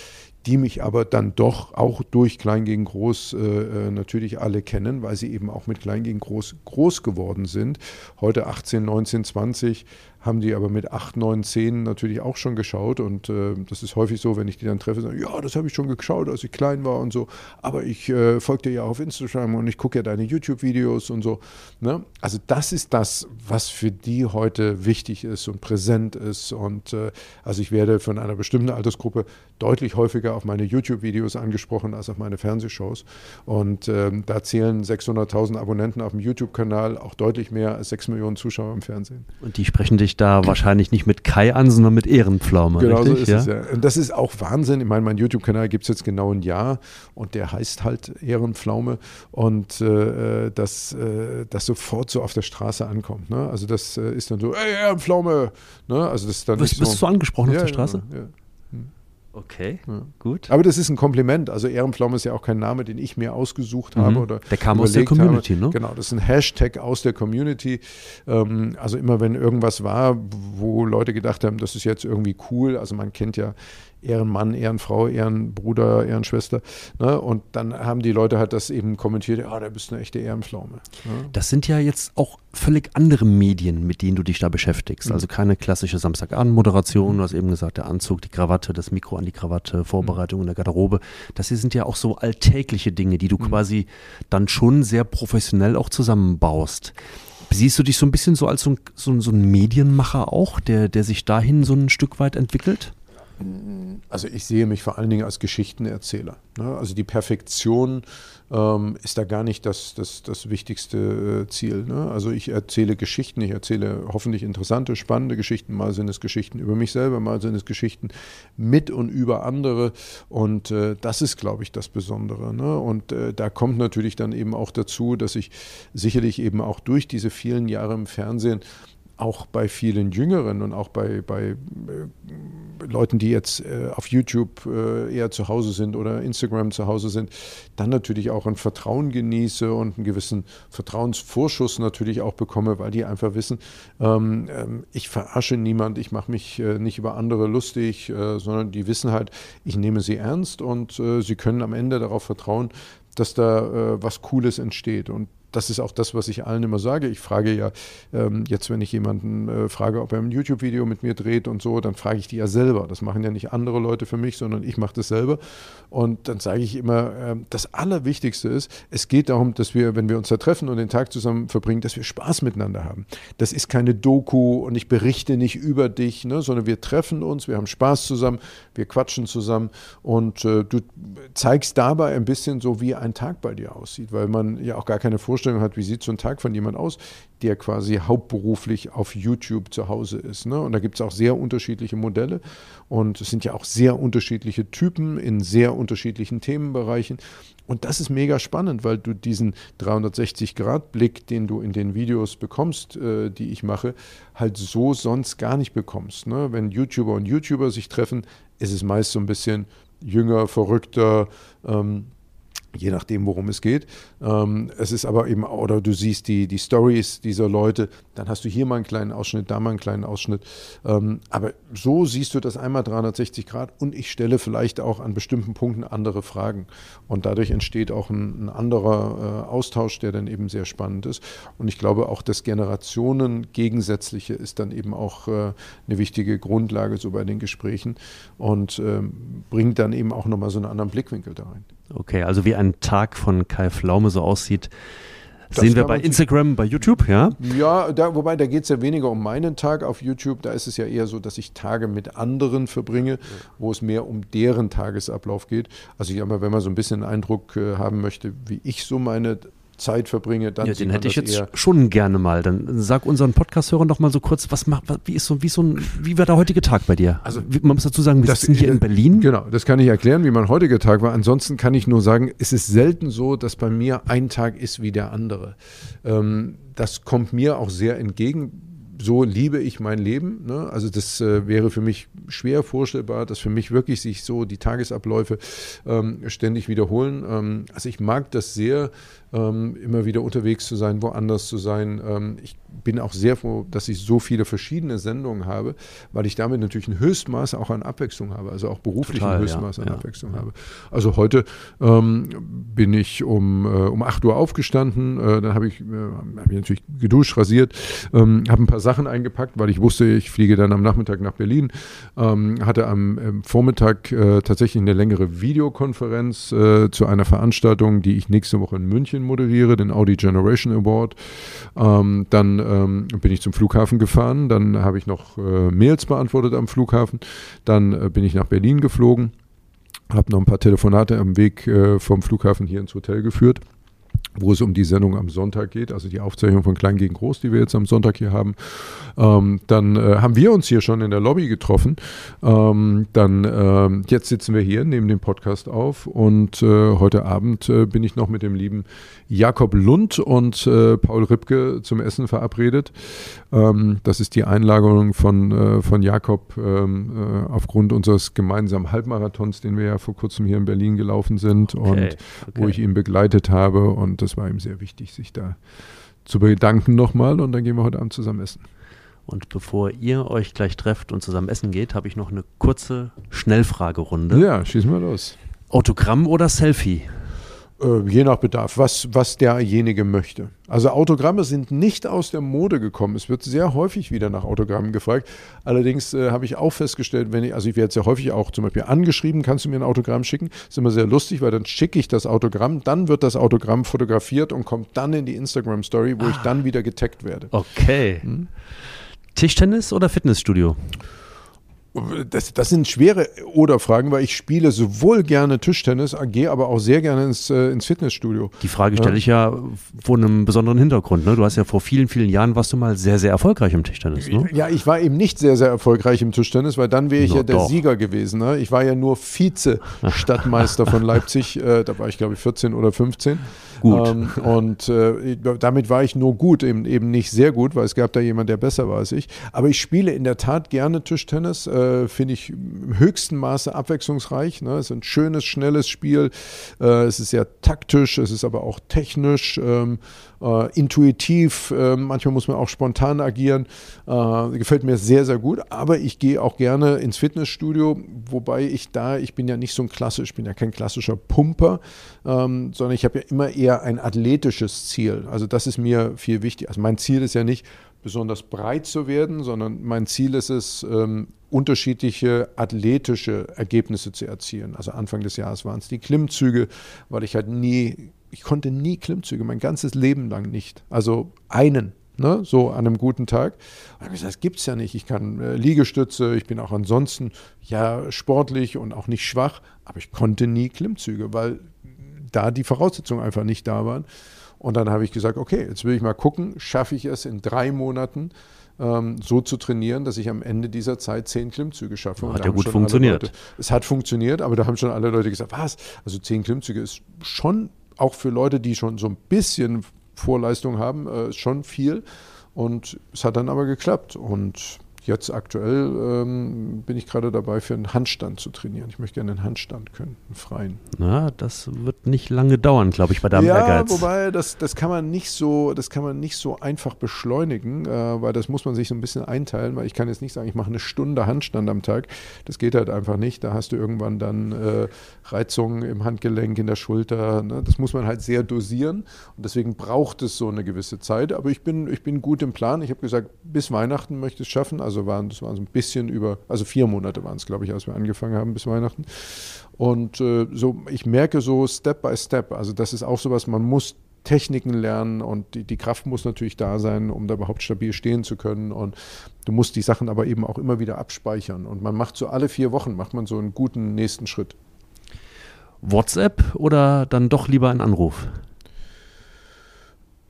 A: die mich aber dann doch auch durch Klein gegen Groß äh, natürlich alle kennen, weil sie eben auch mit Klein gegen Groß groß geworden sind. Heute 18, 19, 20 haben die aber mit 8, 9, 10 natürlich auch schon geschaut. Und äh, das ist häufig so, wenn ich die dann treffe, sagen, ja, das habe ich schon geschaut, als ich klein war und so. Aber ich äh, folge dir ja auf Instagram und ich gucke ja deine YouTube-Videos und so. Ne? Also das ist das, was für die heute wichtig ist und präsent ist. Und äh, also ich werde von einer bestimmten Altersgruppe deutlich häufiger auf meine YouTube-Videos angesprochen als auf meine Fernsehshows. Und ähm, da zählen 600.000 Abonnenten auf dem YouTube-Kanal auch deutlich mehr als 6 Millionen Zuschauer im Fernsehen.
E: Und die sprechen dich da wahrscheinlich nicht mit Kai an, sondern mit Ehrenpflaume.
A: Genau
E: richtig?
A: so ist ja? es ja. Und das ist auch Wahnsinn. Ich meine, mein YouTube-Kanal gibt es jetzt genau ein Jahr und der heißt halt Ehrenpflaume und äh, das, äh, das sofort so auf der Straße ankommt. Ne? Also das äh, ist dann so, ey, Ehrenpflaume. Ne? Also das dann
E: bist,
A: so,
E: bist du angesprochen
A: ja,
E: auf der Straße?
A: Ja, ja.
E: Okay,
A: Ja.
E: gut.
A: Aber das ist ein Kompliment. Also Ehrenpflaume ist ja auch kein Name, den ich mir ausgesucht habe.
E: Mhm.
A: Oder
E: Der kam aus der Community,
A: habe.
E: ne?
A: Genau, das ist ein Hashtag aus der Community. Ähm, also immer wenn irgendwas war, wo Leute gedacht haben, das ist jetzt irgendwie cool. Also man kennt ja Ehrenmann, Ehrenfrau, Ehrenbruder, Ehrenschwester. Ne? Und dann haben die Leute halt das eben kommentiert, ja, da bist du eine echte Ehrenpflaume. Ne?
E: Das sind ja jetzt auch völlig andere Medien, mit denen du dich da beschäftigst.
A: Mhm.
E: Also keine klassische Samstagabend-Moderation, du hast eben gesagt, der Anzug, die Krawatte, das Mikro an die Krawatte, Vorbereitung in der Garderobe. Das hier sind ja auch so alltägliche Dinge, die du
A: Mhm.
E: quasi dann schon sehr professionell auch zusammenbaust. Siehst du dich so ein bisschen so als so ein, so ein, so ein Medienmacher auch, der, der sich dahin so ein Stück weit entwickelt?
A: Also ich sehe mich vor allen Dingen als Geschichtenerzähler. Ne? Also die Perfektion ähm, ist da gar nicht das, das, das wichtigste äh, Ziel. Ne? Also ich erzähle Geschichten, ich erzähle hoffentlich interessante, spannende Geschichten. Mal sind es Geschichten über mich selber, mal sind es Geschichten mit und über andere. Und äh, das ist, glaube ich, das Besondere. Ne? Und äh, da kommt natürlich dann eben auch dazu, dass ich sicherlich eben auch durch diese vielen Jahre im Fernsehen auch bei vielen Jüngeren und auch bei, bei äh, Leuten, die jetzt äh, auf YouTube äh, eher zu Hause sind oder Instagram zu Hause sind, dann natürlich auch ein Vertrauen genieße und einen gewissen Vertrauensvorschuss natürlich auch bekomme, weil die einfach wissen, ähm, ähm, ich verarsche niemand, ich mache mich nicht über andere lustig, sondern die wissen halt, ich nehme sie ernst und sie können am Ende darauf vertrauen, dass da was Cooles entsteht. Und das ist auch das, was ich allen immer sage. Ich frage ja ähm, jetzt, wenn ich jemanden äh, frage, ob er ein YouTube-Video mit mir dreht und so, dann frage ich die ja selber. Das machen ja nicht andere Leute für mich, sondern ich mache das selber. Und dann sage ich immer, ähm, das Allerwichtigste ist, es geht darum, dass wir, wenn wir uns da treffen und den Tag zusammen verbringen, dass wir Spaß miteinander haben. Das ist keine Doku und ich berichte nicht über dich, ne, sondern wir treffen uns, wir haben Spaß zusammen, wir quatschen zusammen und äh, du zeigst dabei ein bisschen so, wie ein Tag bei dir aussieht, weil man ja auch gar keine Vorstellung hat, wie sieht so ein Tag von jemand aus, der quasi hauptberuflich auf YouTube zu Hause ist. Ne? Und da gibt es auch sehr unterschiedliche Modelle und es sind ja auch sehr unterschiedliche Typen in sehr unterschiedlichen Themenbereichen. Und das ist mega spannend, weil du diesen 360-Grad-Blick, den du in den Videos bekommst, äh, die ich mache, halt so sonst gar nicht bekommst. Ne? Wenn YouTuber und YouTuber sich treffen, ist es meist so ein bisschen jünger, verrückter, ähm, je nachdem, worum es geht. Ähm, es ist aber eben, oder du siehst die, die Stories dieser Leute, dann hast du hier mal einen kleinen Ausschnitt, da mal einen kleinen Ausschnitt. Ähm, aber so siehst du das einmal 360 Grad und ich stelle vielleicht auch an bestimmten Punkten andere Fragen. Und dadurch entsteht auch ein, ein anderer äh, Austausch, der dann eben sehr spannend ist. Und ich glaube auch das Generationen Gegensätzliche ist dann eben auch äh, eine wichtige Grundlage so bei den Gesprächen und ähm, bringt dann eben auch nochmal so einen anderen Blickwinkel da rein.
E: Okay, also wie ein Tag von Kai Flaume so aussieht, das sehen wir bei Instagram, bei YouTube, ja?
A: Ja, da, wobei da geht es ja weniger um meinen Tag auf YouTube. Da ist es ja eher so, dass ich Tage mit anderen verbringe, wo es mehr um deren Tagesablauf geht. Also ich aber, wenn man so ein bisschen einen Eindruck äh, haben möchte, wie ich so meine Zeit verbringe, dann
E: ja, den hätte ich jetzt schon gerne mal. Dann sag unseren Podcast-Hörern doch mal so kurz, was macht, wie ist so, wie so ein, wie war der heutige Tag bei dir? Also man muss dazu sagen, wir das, sitzen hier in Berlin.
A: Genau, das kann ich erklären, wie mein heutiger Tag war. Ansonsten kann ich nur sagen, es ist selten so, dass bei mir ein Tag ist wie der andere. Ähm, das kommt mir auch sehr entgegen so liebe ich mein Leben. Ne? Also das äh, wäre für mich schwer vorstellbar, dass für mich wirklich sich so die Tagesabläufe ähm, ständig wiederholen. Ähm, also ich mag das sehr, ähm, immer wieder unterwegs zu sein, woanders zu sein. Ähm, ich bin auch sehr froh, dass ich so viele verschiedene Sendungen habe, weil ich damit natürlich ein Höchstmaß auch an Abwechslung habe, also auch beruflich Total, ein Höchstmaß ja, an ja, Abwechslung ja. habe. Also heute ähm, bin ich um, äh, um 8 Uhr aufgestanden, äh, dann habe ich, äh, hab ich natürlich geduscht, rasiert, ähm, habe ein paar Sachen eingepackt, weil ich wusste, ich fliege dann am Nachmittag nach Berlin, ähm, hatte am Vormittag äh, tatsächlich eine längere Videokonferenz äh, zu einer Veranstaltung, die ich nächste Woche in München moderiere, den Audi Generation Award. Ähm, dann ähm, bin ich zum Flughafen gefahren, dann habe ich noch äh, Mails beantwortet am Flughafen, dann äh, bin ich nach Berlin geflogen, habe noch ein paar Telefonate am Weg äh, vom Flughafen hier ins Hotel geführt wo es um die Sendung am Sonntag geht, also die Aufzeichnung von Klein gegen Groß, die wir jetzt am Sonntag hier haben. Ähm, dann äh, haben wir uns hier schon in der Lobby getroffen. Ähm, dann äh, jetzt sitzen wir hier, nehmen den Podcast auf und äh, heute Abend äh, bin ich noch mit dem lieben Jakob Lund und äh, Paul Ripke zum Essen verabredet. Ähm, das ist die Einlagerung von, äh, von Jakob ähm, aufgrund unseres gemeinsamen Halbmarathons, den wir ja vor kurzem hier in Berlin gelaufen sind okay, und okay. wo ich ihn begleitet habe und das war ihm sehr wichtig, sich da zu bedanken nochmal und dann gehen wir heute Abend zusammen essen.
E: Und bevor ihr euch gleich trefft und zusammen essen geht, habe ich noch eine kurze Schnellfragerunde.
A: Ja, schießen wir los.
E: Autogramm oder Selfie?
A: Äh, je nach Bedarf, was, was derjenige möchte. Also Autogramme sind nicht aus der Mode gekommen. Es wird sehr häufig wieder nach Autogrammen gefragt. Allerdings äh, habe ich auch festgestellt, wenn ich, also ich werde sehr häufig auch zum Beispiel angeschrieben, kannst du mir ein Autogramm schicken? Das ist immer sehr lustig, weil dann schicke ich das Autogramm, dann wird das Autogramm fotografiert und kommt dann in die Instagram Story, wo ah. ich dann wieder getaggt werde.
E: Okay. Hm? Tischtennis oder Fitnessstudio?
A: Das, das, sind schwere Oder-Fragen, weil ich spiele sowohl gerne Tischtennis, gehe aber auch sehr gerne ins, äh, ins Fitnessstudio.
E: Die Frage stelle ja. ich ja vor einem besonderen Hintergrund. Ne? Du hast ja vor vielen, vielen Jahren warst du mal sehr, sehr erfolgreich im Tischtennis. Ne?
A: Ja, ich war eben nicht sehr, sehr erfolgreich im Tischtennis, weil dann wäre ich no, ja der doch. Sieger gewesen. Ne? Ich war ja nur Vize-Stadtmeister von Leipzig. Äh, da war ich, glaube ich, 14 oder 15
E: gut.
A: Ähm, und äh, damit war ich nur gut, eben, eben nicht sehr gut, weil es gab da jemand, der besser war als ich. Aber ich spiele in der Tat gerne Tischtennis, äh, finde ich im höchsten Maße abwechslungsreich. Ne? Es ist ein schönes, schnelles Spiel. Äh, es ist sehr taktisch, es ist aber auch technisch. Ähm, äh, intuitiv, äh, manchmal muss man auch spontan agieren. Äh, gefällt mir sehr, sehr gut. Aber ich gehe auch gerne ins Fitnessstudio, wobei ich da, ich bin ja nicht so ein klassisch, ich bin ja kein klassischer Pumper, ähm, sondern ich habe ja immer eher ein athletisches Ziel. Also das ist mir viel wichtig. Also mein Ziel ist ja nicht, besonders breit zu werden, sondern mein Ziel ist es, ähm, unterschiedliche athletische Ergebnisse zu erzielen. Also Anfang des Jahres waren es die Klimmzüge, weil ich halt nie ich konnte nie Klimmzüge, mein ganzes Leben lang nicht. Also einen, ne, so an einem guten Tag. Und ich gesagt, das es ja nicht. Ich kann äh, Liegestütze, ich bin auch ansonsten ja sportlich und auch nicht schwach, aber ich konnte nie Klimmzüge, weil da die Voraussetzungen einfach nicht da waren. Und dann habe ich gesagt, okay, jetzt will ich mal gucken, schaffe ich es in drei Monaten, ähm, so zu trainieren, dass ich am Ende dieser Zeit zehn Klimmzüge schaffe.
E: Hat ja gut funktioniert.
A: Leute, es hat funktioniert, aber da haben schon alle Leute gesagt, was? Also zehn Klimmzüge ist schon auch für Leute, die schon so ein bisschen Vorleistung haben, äh, schon viel. Und es hat dann aber geklappt. Und Jetzt aktuell ähm, bin ich gerade dabei, für einen Handstand zu trainieren. Ich möchte gerne einen Handstand können, einen freien.
E: Na, das wird nicht lange dauern, glaube ich, bei deinem
A: ja,
E: Ehrgeiz.
A: wobei das, das kann man nicht so, das kann man nicht so einfach beschleunigen, äh, weil das muss man sich so ein bisschen einteilen, weil ich kann jetzt nicht sagen, ich mache eine Stunde Handstand am Tag. Das geht halt einfach nicht. Da hast du irgendwann dann äh, Reizungen im Handgelenk, in der Schulter. Ne? Das muss man halt sehr dosieren und deswegen braucht es so eine gewisse Zeit. Aber ich bin, ich bin gut im Plan. Ich habe gesagt, bis Weihnachten möchte ich es schaffen. Also waren, das waren so ein bisschen über, also vier Monate waren es, glaube ich, als wir angefangen haben bis Weihnachten. Und äh, so, ich merke so Step by Step, also das ist auch sowas, man muss Techniken lernen und die, die Kraft muss natürlich da sein, um da überhaupt stabil stehen zu können. Und du musst die Sachen aber eben auch immer wieder abspeichern. Und man macht so alle vier Wochen, macht man so einen guten nächsten Schritt.
E: WhatsApp oder dann doch lieber ein Anruf?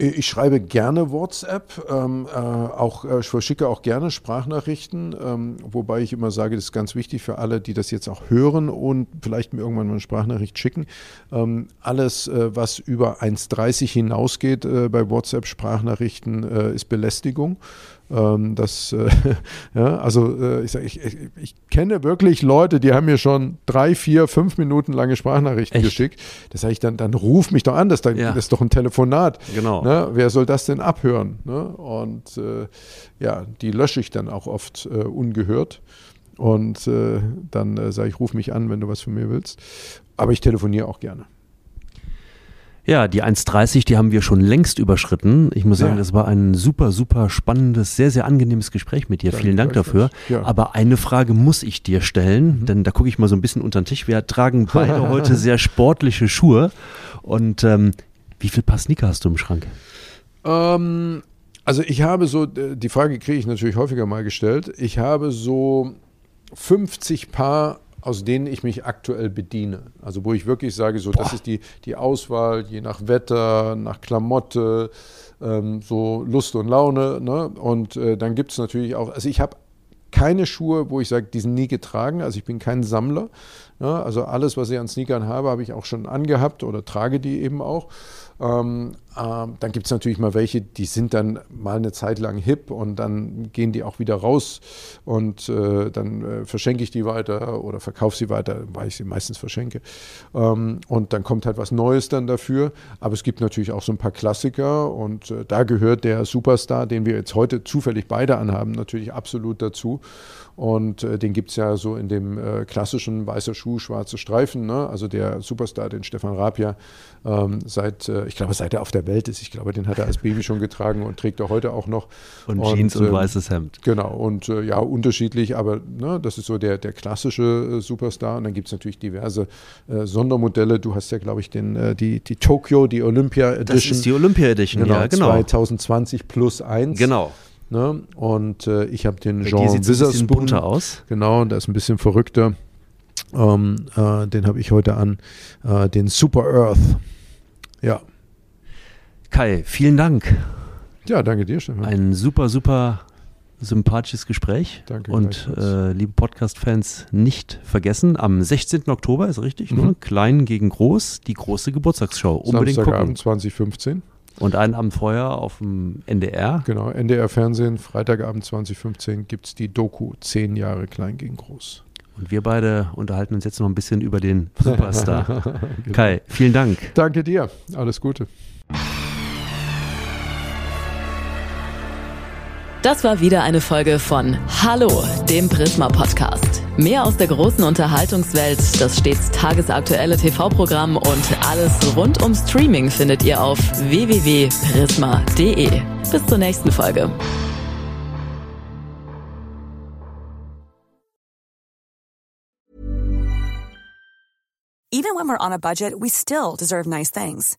A: Ich schreibe gerne WhatsApp, ähm, äh, auch, äh, ich verschicke auch gerne Sprachnachrichten, ähm, wobei ich immer sage, das ist ganz wichtig für alle, die das jetzt auch hören und vielleicht mir irgendwann mal eine Sprachnachricht schicken. Ähm, alles, äh, was über 1,30 hinausgeht äh, bei WhatsApp-Sprachnachrichten, äh, ist Belästigung. Ähm, das, äh, ja, also äh, ich, sag, ich, ich, ich, kenne wirklich Leute, die haben mir schon drei, vier, fünf Minuten lange Sprachnachrichten Echt? geschickt. Das sage ich dann, dann ruf mich doch an, das, dann, ja. das ist doch ein Telefonat.
E: Genau.
A: Ne? Wer soll das denn abhören? Ne? Und äh, ja, die lösche ich dann auch oft äh, ungehört. Und äh, dann äh, sage ich, ruf mich an, wenn du was von mir willst. Aber ich telefoniere auch gerne.
E: Ja, die 1,30, die haben wir schon längst überschritten. Ich muss sagen, ja. das war ein super, super spannendes, sehr, sehr angenehmes Gespräch mit dir. Danke Vielen Dank dafür. Ja. Aber eine Frage muss ich dir stellen, mhm. denn da gucke ich mal so ein bisschen unter den Tisch. Wir tragen beide heute sehr sportliche Schuhe. Und ähm, wie viel Paar Sneaker hast du im Schrank?
A: Ähm, also ich habe so, die Frage kriege ich natürlich häufiger mal gestellt. Ich habe so 50 Paar aus denen ich mich aktuell bediene. Also wo ich wirklich sage, so Boah. das ist die, die Auswahl, je nach Wetter, nach Klamotte, ähm, so Lust und Laune. Ne? Und äh, dann gibt es natürlich auch, also ich habe keine Schuhe, wo ich sage, die sind nie getragen. Also ich bin kein Sammler. Ja? Also alles, was ich an Sneakern habe, habe ich auch schon angehabt oder trage die eben auch. Ähm, ähm, dann gibt es natürlich mal welche, die sind dann mal eine Zeit lang hip und dann gehen die auch wieder raus und äh, dann äh, verschenke ich die weiter oder verkaufe sie weiter, weil ich sie meistens verschenke. Ähm, und dann kommt halt was Neues dann dafür. Aber es gibt natürlich auch so ein paar Klassiker und äh, da gehört der Superstar, den wir jetzt heute zufällig beide anhaben, natürlich absolut dazu. Und äh, den gibt es ja so in dem äh, klassischen weißer Schuh, schwarze Streifen. Ne? Also der Superstar, den Stefan Rapia ähm, seit, äh, ich glaube, seit er auf der Welt ist. Ich glaube, den hat er als Baby schon getragen und trägt er heute auch noch.
E: Und, und Jeans und ähm, weißes Hemd.
A: Genau. Und äh, ja, unterschiedlich, aber ne, das ist so der, der klassische äh, Superstar. Und dann gibt es natürlich diverse äh, Sondermodelle. Du hast ja, glaube ich, den, die, die Tokyo, die Olympia Edition. Das
E: ist die Olympia Edition,
A: genau,
E: ja, genau.
A: 2020 plus 1.
E: Genau.
A: Ne? Und äh, ich habe den Jean Witherspoon.
E: bunter aus.
A: Genau, der ist ein bisschen verrückter. Ähm, äh, den habe ich heute an. Äh, den Super Earth. Ja.
E: Kai, vielen Dank.
A: Ja, danke dir, Stefan.
E: Ein super, super sympathisches Gespräch.
A: Danke.
E: Und äh, liebe Podcast-Fans, nicht vergessen, am 16. Oktober ist richtig, ne? mhm. ne? Klein gegen Groß, die große Geburtstagsshow.
A: Unbedingt Samstagabend gucken. 2015.
E: Und einen Abend vorher auf dem NDR.
A: Genau, NDR Fernsehen, Freitagabend 2015 gibt es die Doku 10 Jahre Klein gegen Groß.
E: Und wir beide unterhalten uns jetzt noch ein bisschen über den Superstar. genau. Kai, vielen Dank.
A: Danke dir. Alles Gute.
B: Das war wieder eine Folge von Hallo, dem Prisma Podcast. Mehr aus der großen Unterhaltungswelt, das stets tagesaktuelle TV-Programm und alles rund um Streaming findet ihr auf www.prisma.de. Bis zur nächsten Folge.
J: Even when we're on a budget, we still deserve nice things.